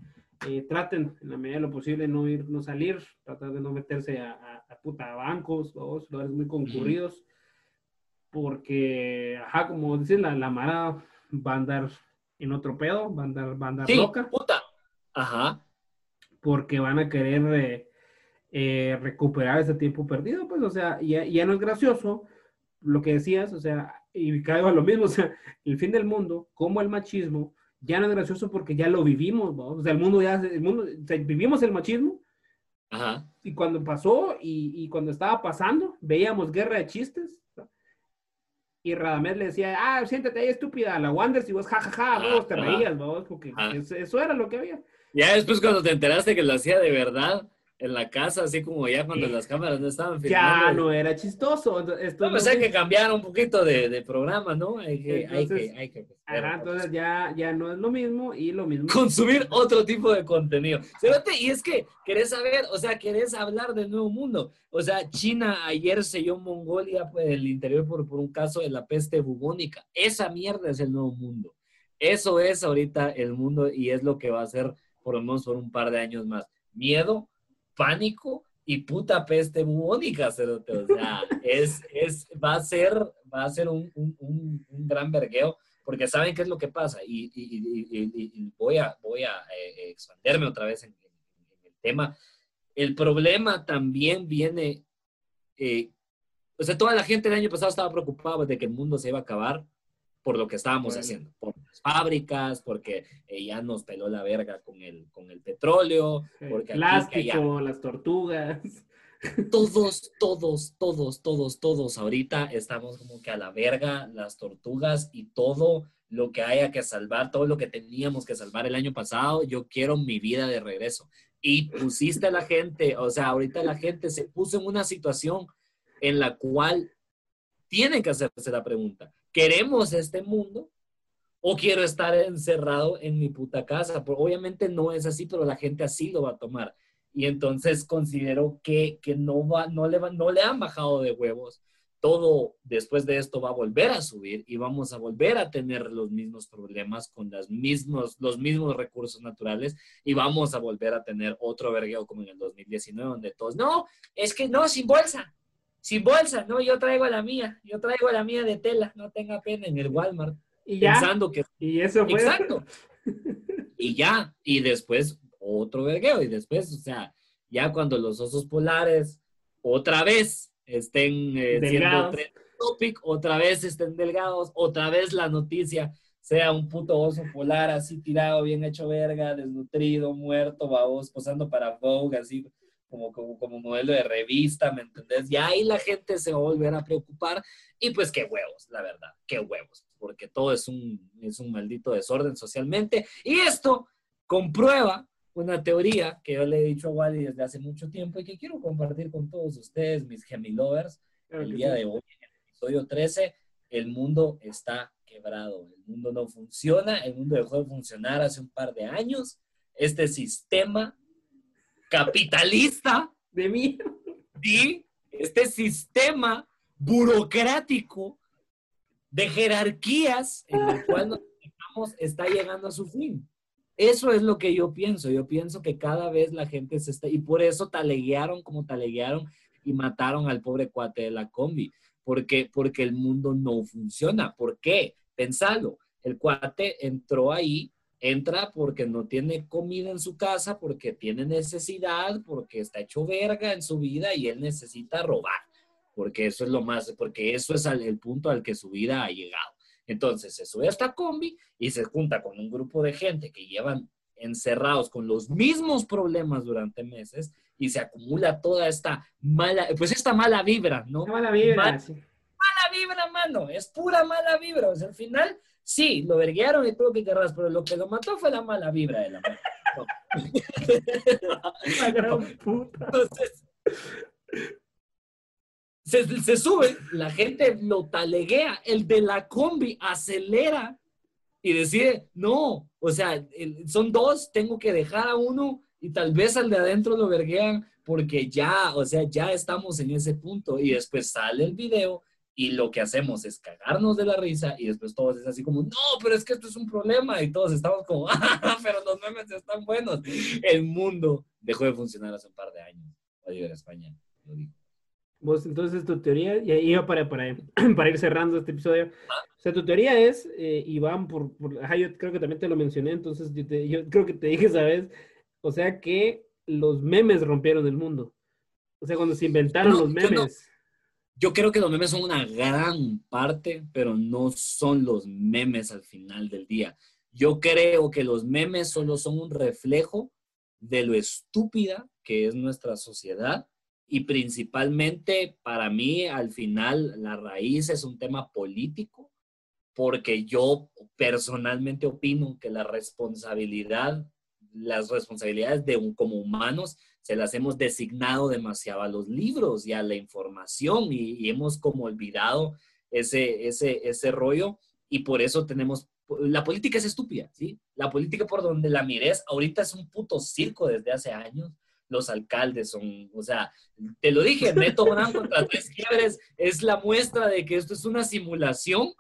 eh, traten en la medida de lo posible no ir, no salir, tratar de no meterse a, a, puta bancos o lugares muy concurridos porque, ajá, como dicen, la, la Mara va a andar en otro pedo, va a andar, va a andar sí, loca. puta. Ajá. Porque van a querer eh, eh, recuperar ese tiempo perdido, pues, o sea, ya, ya no es gracioso lo que decías, o sea, y caigo a lo mismo, o sea, el fin del mundo, como el machismo, ya no es gracioso porque ya lo vivimos, ¿no? o sea, el mundo ya, el mundo, o sea, vivimos el machismo, Ajá. y cuando pasó y, y, cuando estaba pasando, veíamos guerra de chistes, y Radamés le decía, ah, siéntate ahí estúpida, la Wanders, y vos, jajaja, ja, vos te reías, vos, porque eso, era lo que había. Ya después cuando te enteraste que lo hacía de verdad, en la casa, así como ya cuando las cámaras no estaban filmando. Ya no era chistoso. Esto no, pues hay que cambiar un poquito de, de programa, ¿no? Hay que, entonces, hay que, hay que entonces ya, ya no es lo mismo y lo mismo. Consumir otro tipo de contenido. Y es que querés saber, o sea, querés hablar del nuevo mundo. O sea, China ayer selló Mongolia, pues, el interior por, por un caso de la peste bubónica. Esa mierda es el nuevo mundo. Eso es ahorita el mundo y es lo que va a ser por lo menos por un par de años más. Miedo, pánico y puta peste bubónica, O sea, es, es, va a ser, va a ser un, un, gran vergueo, porque saben qué es lo que pasa. Y, voy a, voy a eh, otra vez en, el tema. El problema también viene, eh, o sea, toda la gente el año pasado estaba preocupada de que el mundo se iba a acabar por lo que estábamos haciendo, por las fábricas, porque eh, ya nos peló la verga con el, con el petróleo, porque plástico, las tortugas. Todos, todos, todos, todos, todos, ahorita estamos como que a la verga, las tortugas y todo lo que haya que salvar, todo lo que teníamos que salvar el año pasado, yo quiero mi vida de regreso. Y pusiste a la gente, o sea, ahorita la gente se puso en una situación en la cual tienen que hacerse la pregunta, ¿queremos este mundo? ¿O quiero estar encerrado en mi puta casa? obviamente no es así, pero la gente así lo va a tomar. Y entonces considero que, que no, va, no, le no le han bajado de huevos. Todo después de esto va a volver a subir y vamos a volver a tener los mismos problemas con las mismos, los mismos recursos naturales y vamos a volver a tener otro vergueo como en el 2019 donde todos, no, es que no, sin bolsa, sin bolsa, no, yo traigo la mía, yo traigo la mía de tela, no tenga pena en el Walmart. Y ya. Pensando que. Y eso fue. Exacto. y ya, y después otro vergueo, y después, o sea, ya cuando los osos polares otra vez estén eh, siendo topic, otra vez estén delgados, otra vez la noticia sea un puto oso polar así tirado, bien hecho verga, desnutrido, muerto, babos, posando para Vogue, así como, como, como modelo de revista, ¿me entendés? Y ahí la gente se va a volver a preocupar y pues qué huevos, la verdad, qué huevos, porque todo es un, es un maldito desorden socialmente. Y esto comprueba una teoría que yo le he dicho a Wally desde hace mucho tiempo y que quiero compartir con todos ustedes, mis gemilovers, el día de hoy, en el episodio 13, el mundo está quebrado, el mundo no funciona, el mundo dejó de funcionar hace un par de años, este sistema capitalista de mí y este sistema burocrático de jerarquías en el cual nos está llegando a su fin. Eso es lo que yo pienso. Yo pienso que cada vez la gente se está, y por eso taleguearon como taleguearon y mataron al pobre cuate de la combi, porque, porque el mundo no funciona. ¿Por qué? Pensalo, el cuate entró ahí, entra porque no tiene comida en su casa, porque tiene necesidad, porque está hecho verga en su vida y él necesita robar, porque eso es lo más, porque eso es el punto al que su vida ha llegado. Entonces se sube a esta combi y se junta con un grupo de gente que llevan encerrados con los mismos problemas durante meses y se acumula toda esta mala, pues esta mala vibra, ¿no? Mala vibra. Mala, mala vibra, mano, es pura mala vibra. O sea, al final, sí, lo verguearon y todo lo que querrás, pero lo que lo mató fue la mala vibra de la mano. La gran puta. Entonces, se, se, sube, la gente lo taleguea, el de la combi acelera y decide, no, o sea, son dos, tengo que dejar a uno y tal vez al de adentro lo verguean porque ya, o sea, ya estamos en ese punto y después sale el video y lo que hacemos es cagarnos de la risa y después todos es así como, no, pero es que esto es un problema y todos estamos como, ah, pero los memes están buenos. El mundo dejó de funcionar hace un par de años. Adiós en España, lo digo. Vos, entonces tu teoría, y ahí iba para, para, para ir cerrando este episodio, o sea, tu teoría es, eh, Iván, por, por, ajá, yo creo que también te lo mencioné, entonces yo, te, yo creo que te dije, ¿sabes? O sea, que los memes rompieron el mundo. O sea, cuando se inventaron No, los memes. Yo creo que los memes son una gran parte, pero no son los memes al final del día. Yo creo que los memes solo son un reflejo de lo estúpida que es nuestra sociedad y principalmente para mí al final la raíz es un tema político porque yo personalmente opino que la responsabilidad, las responsabilidades de un, como humanos se las hemos designado demasiado a los libros y a la información y, y hemos como olvidado ese, ese, ese rollo y por eso tenemos, la política es estúpida, ¿sí? La política por donde la mires ahorita es un puto circo desde hace años. Los alcaldes son, o sea, te lo dije, Neto Brand contra tres quiebres es la muestra de que esto es una simulación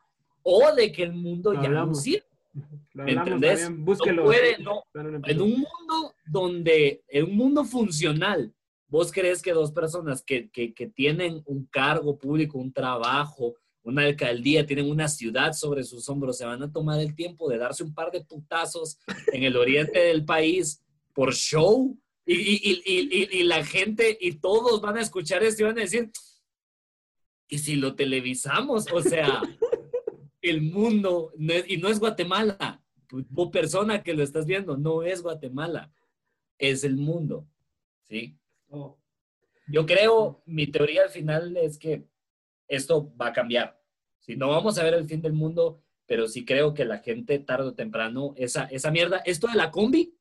o de que el mundo ya no sirve. Lo ¿Me hablamos entendés? también, búsquelo. No puede, no, en un mundo donde, en un mundo funcional, vos crees que dos personas que, que, que tienen un cargo público, un trabajo, una alcaldía, tienen una ciudad sobre sus hombros, se van a tomar el tiempo de darse un par de putazos en el oriente del país por show y, y, y, y, y la gente y todos van a escuchar esto y van a decir, ¿y si lo televisamos? O sea, el mundo, no es- y no es Guatemala, tu persona que lo estás viendo, no es Guatemala, es el mundo, ¿sí? Oh, Yo creo, mi teoría al final es que esto va a cambiar. Si no vamos a ver el fin del mundo, pero sí creo que la gente tarde o temprano, esa, esa mierda, esto de la combi,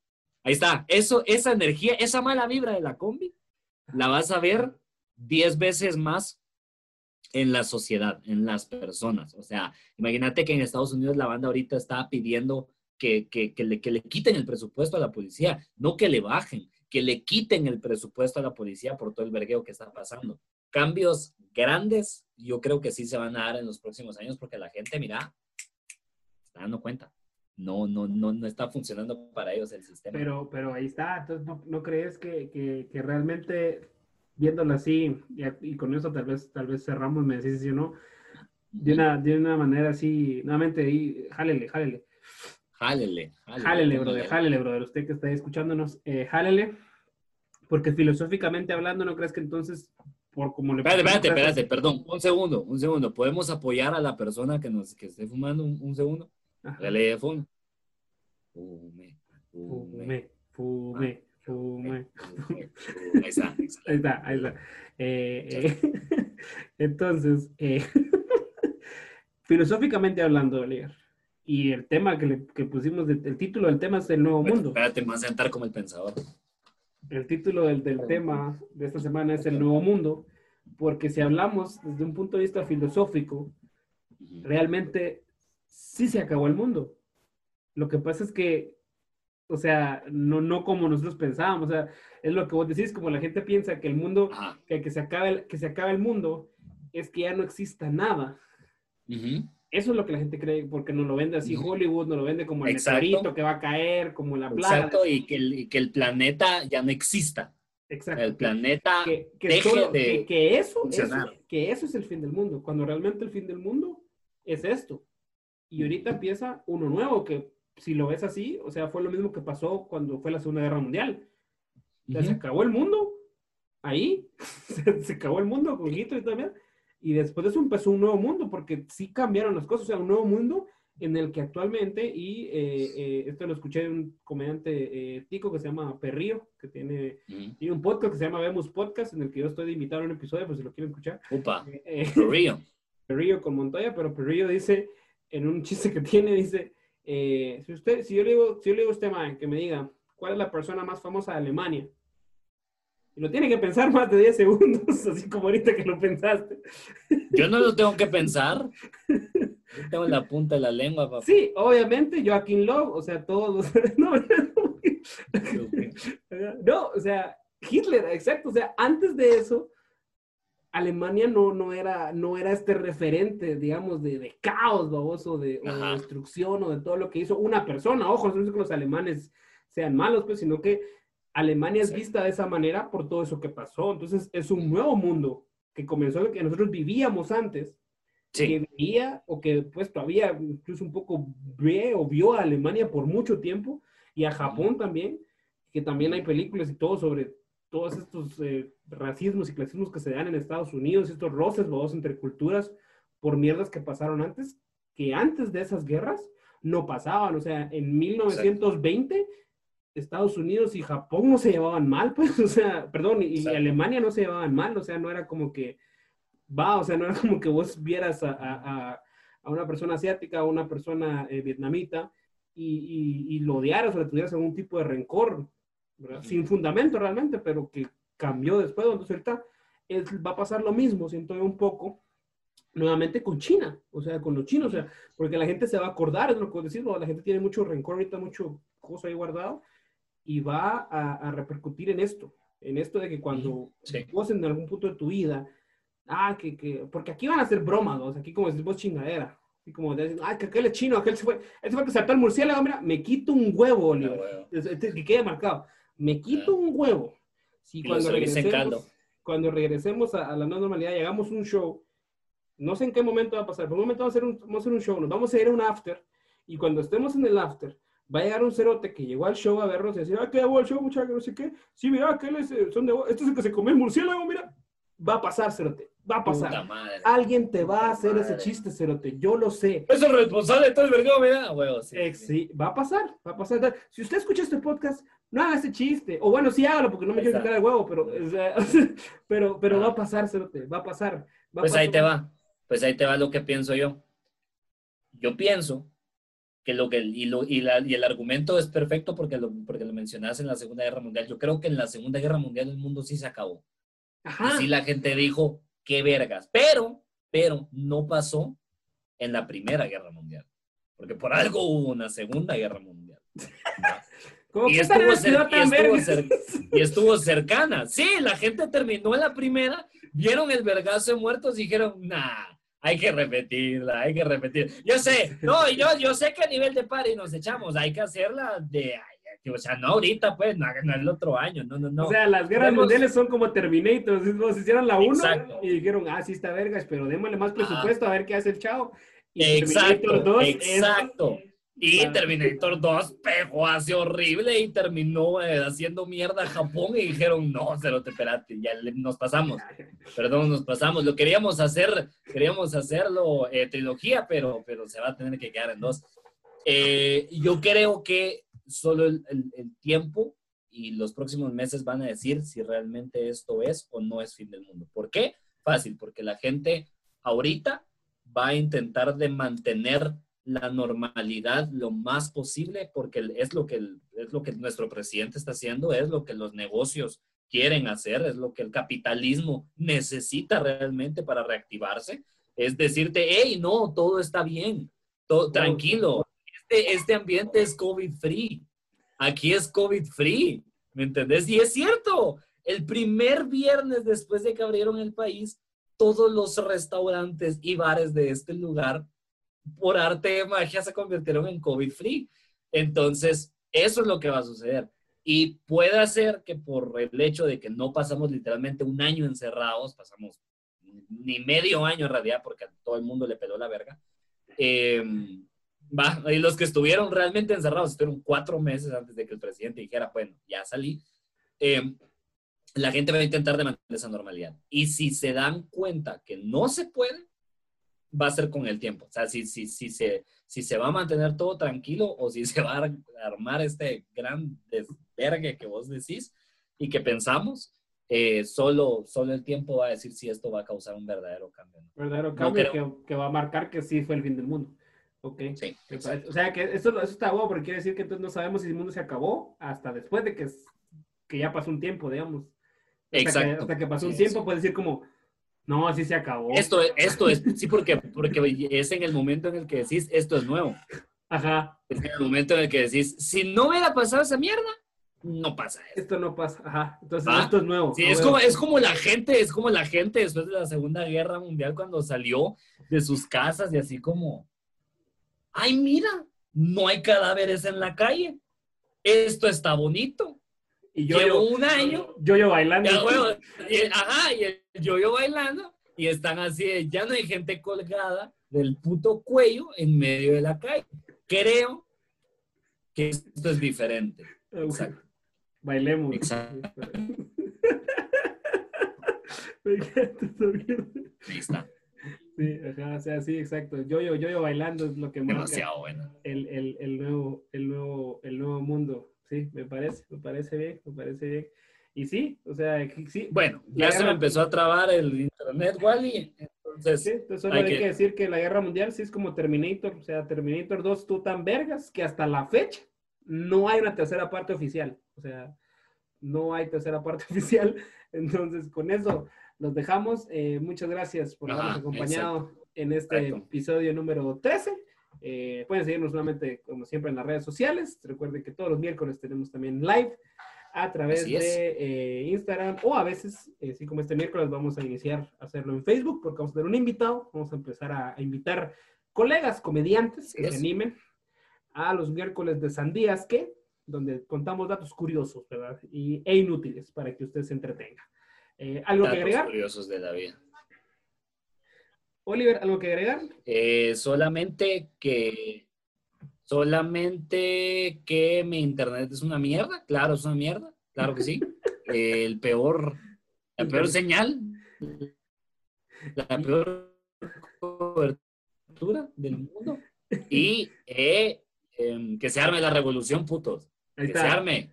ahí está, eso, esa energía, esa mala vibra de la combi, la vas a ver 10 veces más en la sociedad, en las personas. O sea, imagínate que en Estados Unidos la banda ahorita está pidiendo que, que, que le, que le quiten el presupuesto a la policía, no que le bajen, que le quiten el presupuesto a la policía por todo el vergueo que está pasando. Cambios grandes, yo creo que sí se van a dar en los próximos años porque la gente, mira, está dando cuenta. No, no, no, no está funcionando para ellos el sistema. Pero, pero ahí está. Entonces, ¿no, no crees que, que, que realmente, viéndolo así, y, con eso tal vez, tal vez cerramos, me decís si o no, de una, de una manera así, nuevamente ahí, jálele, jálele. Jálele, jálele. Jálele, brother, jálele, brother. Usted que está ahí escuchándonos, eh, jálele. Porque filosóficamente hablando, ¿no crees que entonces, por como le Espérate, espérate, espérate, perdón, un segundo, un segundo. ¿Podemos apoyar a la persona que nos que esté fumando un, un segundo? Ajá. Dale de fondo. Fume, fume, Fume, fume, fume. Ahí está, Ahí está, ahí está. Eh, eh, entonces, eh, filosóficamente hablando, Oliver, y el tema que, le, que pusimos, de- el título del tema es el nuevo mundo. Espérate, me vas a sentar como el pensador. El título del, del tema de esta semana es el nuevo mundo, porque si hablamos desde un punto de vista filosófico, realmente sí se acabó el mundo. Lo que pasa es que, o sea, no, no como nosotros pensábamos, o sea, es lo que vos decís, como la gente piensa que el mundo, que, que se acabe el, que se acabe el mundo, es que ya no exista nada. Eso es lo que la gente cree, porque nos lo vende así Hollywood, nos lo vende como el Exacto. meteorito que va a caer, como la plaga. Exacto, y que, el, y que el planeta ya no exista. Exacto. El planeta que, que deje solo- de que- que eso, eso- que eso es el fin del mundo, cuando realmente el fin del mundo es esto. Y ahorita empieza uno nuevo, que si lo ves así, o sea, fue lo mismo que pasó cuando fue la Segunda Guerra Mundial. O sea, Se Ujú. acabó el mundo, ahí, se, se acabó el mundo con Hitler y también. Y después de eso empezó un nuevo mundo, porque sí cambiaron las cosas, o sea, un nuevo mundo en el que actualmente, y eh, eh, esto lo escuché de un comediante eh, tico que se llama Perrío, que tiene Ujú. tiene un podcast que se llama Vemos Podcast, en el que yo estoy de invitar a un episodio, pues si lo quieren escuchar. Upa, Eh, eh, real. Perrillo con Montoya, pero Perrillo dice, en un chiste que tiene, dice, eh, si usted, si yo le digo, si yo le digo a usted, man, que me diga, ¿cuál es la persona más famosa de Alemania? Y lo tiene que pensar más de 10 segundos, así como ahorita que lo pensaste. Yo no lo tengo que pensar. Yo tengo la punta de la lengua, papá. Sí, obviamente, Joaquín Love, o sea, todos los... no, No, o sea, Hitler, exacto. O sea, antes de eso, Alemania no, no, era, no era este referente, digamos, de, de caos, baboso, de, o de destrucción o de todo lo que hizo una persona. Ojo, no es que los alemanes sean malos, pues, sino que Alemania es Sí. vista de esa manera por todo eso que pasó. Entonces, es un nuevo mundo que comenzó que nosotros vivíamos antes Sí, que veía o que pues todavía incluso un poco ve o vio a Alemania por mucho tiempo y a Japón también, que también hay películas y todo sobre todos estos eh, racismos y clasismos que se dan en Estados Unidos, estos roces babosos entre culturas por mierdas que pasaron antes, que antes de esas guerras no pasaban, o sea, en 1920 Estados Unidos y Japón no se llevaban mal, pues, o sea, perdón, y. Alemania no se llevaban mal, o sea, no era como que va, o sea, no era como que vos vieras a, a- a- a una persona asiática, a una persona eh, vietnamita y, y- y lo odiaras o le tuvieras algún tipo de rencor, ¿verdad? Sin fundamento realmente, pero que cambió después, entonces ahorita es- va a pasar lo mismo, siento yo un poco, nuevamente con China, o sea, con los chinos, o sea, porque la gente se va a acordar, es lo que decís, la gente tiene mucho rencor ahorita, mucho cosa ahí guardado, y va a, a repercutir en esto, en esto de que cuando Sí. vos en algún punto de tu vida, ah, que, que, porque aquí van a ser bromas, ¿no? O sea, aquí como decís vos chingadera, así como de, ah, que aquel es chino, aquel se fue, ese fue que saltó el murciélago, mira, me quito un huevo, Ah, Oliver. Es- es- que quede marcado, me quito un huevo, si Y cuando regresemos, cuando regresemos a, a la nueva normalidad, llegamos a un show, no sé en qué momento va a pasar, pero un momento vamos a hacer un, vamos a hacer un show, nos vamos a ir a un after, y cuando estemos en el after, va a llegar un cerote que llegó al show a vernos y decir, ah, qué bueno el show, muchachos, no sé qué, sí, mira, aquel es, eh, son de, este es el que se comió el murciélago, mira, va a pasar, cerote, va a pasar. Puta madre. Alguien te va a hacer ese Madre. chiste, cerote, yo lo sé. Es el responsable de todo el vergüenza, mira. Huevo, sí. Sí, va a pasar, va a pasar. Si usted escucha este podcast, no haga ese chiste. O bueno, sí hágalo porque no me quiero quitar el huevo, pero, o sea, pero, pero Ah. va a pasar, cerote, va a pasar. va a Pues ahí te va. Pues ahí te va lo que pienso yo. Yo pienso que lo que y, lo, y, la- y el argumento es perfecto porque lo, porque lo mencionaste en la Segunda Guerra Mundial. Yo creo que en la Segunda Guerra Mundial el mundo sí se acabó. Ajá. Y sí la gente dijo, qué vergas. Pero, pero no pasó en la Primera Guerra Mundial. Porque por algo hubo una Segunda Guerra Mundial. Como y que estuvo cer- y estuvo cer- y estuvo cercana. Sí, la gente terminó en la primera, vieron el vergazo de muertos y dijeron, nah, hay que repetirla, hay que repetir. Yo sé, no, yo, yo sé que a nivel de party nos echamos, hay que hacerla de, o sea, no ahorita, pues, no, no el otro año, no, no, no. O sea, las guerras Podemos- mundiales son como Terminator. Nos hicieron la 1 Exacto. y dijeron, ah, sí está vergas, pero démosle más presupuesto a ver qué hace el chavo. Y exacto, Terminator 2 es- exacto. Y. Terminator 2 pegó así horrible y terminó eh, haciendo mierda a Japón y dijeron, no, cero, espérate, ya le- nos pasamos. Perdón, nos pasamos. Lo queríamos hacer, queríamos hacerlo eh, trilogía, pero, pero se va a tener que quedar en dos. Eh, yo creo que solo el, el- el tiempo y los próximos meses van a decir si realmente esto es o no es fin del mundo. ¿Por qué? Fácil, porque la gente ahorita va a intentar de mantener la normalidad lo más posible porque es lo que es lo que nuestro presidente está haciendo, es lo que los negocios quieren hacer, es lo que el capitalismo necesita realmente para reactivarse, es decirte, hey, no, todo está bien, todo, tranquilo, este, este ambiente es COVID free, aquí es COVID free, ¿me entendés? Y es cierto, el primer viernes después de que abrieron el país, todos los restaurantes y bares de este lugar por arte de magia se convirtieron en COVID free. Entonces, eso es lo que va a suceder. Y puede ser que por el hecho de que no pasamos literalmente un año encerrados, pasamos ni medio año en realidad, porque a todo el mundo le peló la verga. Eh, va, y los que estuvieron realmente encerrados estuvieron cuatro meses antes de que el presidente dijera, bueno, ya salí. Eh, la gente va a intentar de mantener esa normalidad. Y si se dan cuenta que no se puede, va a ser con el tiempo. O sea, si, si, si, se, si se va a mantener todo tranquilo o si se va a armar este gran desvergue que vos decís y que pensamos, eh, solo, solo el tiempo va a decir si esto va a causar un verdadero cambio. Verdadero cambio que, que, va a marcar que sí fue el fin del mundo. Ok. Sí, o sea, que eso, eso está bueno porque quiere decir que entonces no sabemos si el mundo se acabó hasta después de que, que ya pasó un tiempo, digamos. Exacto. hasta que pasó un tiempo, puede decir como, no, así se acabó. Esto, esto es, sí, porque, porque es en el momento en el que decís, esto es nuevo. Ajá. Es en el momento en el que decís, si no hubiera pasado esa mierda, no pasa esto. Esto no pasa, ajá. Entonces, esto es nuevo. Sí, es como, es como la gente, es como la gente después de la Segunda Guerra Mundial cuando salió de sus casas y así como, ay, mira, no hay cadáveres en la calle. Esto está bonito. Y yo llevo un año. Yo yo bailando. y, ajá, y el yo yo bailando. Y están así, ya no hay gente colgada del puto cuello en medio de la calle. Creo que esto es diferente. Exacto. Bailemos. Exacto. Ahí está. Sí, ajá, o sea, sí, exacto. Yo, yo, yo, yo bailando es lo que Demasiado bueno. El, el, el, nuevo, el, nuevo, el nuevo mundo. Sí, me parece, me parece bien, me parece bien. Y sí, o sea, sí. Bueno, ya se me empezó a trabar el internet, Wally. Entonces, sí, entonces solo hay, que... decir que la guerra mundial sí es como Terminator, o sea, Terminator 2 tú tan vergas que hasta la fecha no hay una tercera parte oficial. O sea, no hay tercera parte oficial. Entonces, con eso los dejamos. Eh, muchas gracias por habernos acompañado en este episodio número 13. Eh, pueden seguirnos nuevamente, como siempre, en las redes sociales. Recuerden que todos los miércoles tenemos también live a través de eh, Instagram o a veces, así como este miércoles, vamos a iniciar a hacerlo en Facebook porque vamos a tener un invitado. Vamos a empezar a, invitar colegas comediantes que se animen a los miércoles de Sandías, que donde contamos datos curiosos, ¿verdad? Y, e inútiles para que usted se entretenga. Eh, ¿Algo que agregar? curiosos de la vida. Oliver, ¿algo que agregar? Eh, solamente que solamente que mi internet es una mierda, claro, es una mierda, claro que sí. el peor, la peor señal, la peor cobertura del mundo. Y eh, em, que se arme la revolución, putos. Que se arme.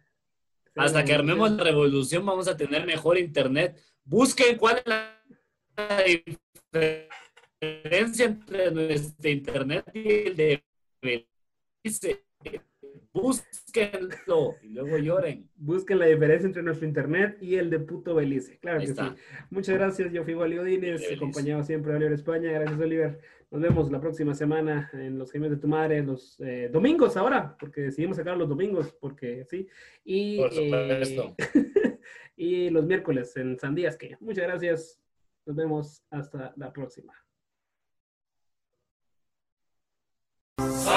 Hasta que armemos la revolución vamos a tener mejor internet. Busquen cuál es la diferencia entre nuestro internet y el de Belice. Búsquenlo y luego lloren. Busquen la diferencia entre nuestro internet y el de puto Belice. Claro que sí. Muchas gracias. Yo fui Wally Odines, acompañado siempre de Oliver España. Gracias, Oliver. Nos vemos la próxima semana en los Gemios de tu Madre, los eh, domingos ahora, porque decidimos sacar los domingos, porque sí. Y, Por supuesto. Eh, y los miércoles en Sandías, que muchas gracias. Nos vemos hasta la próxima. So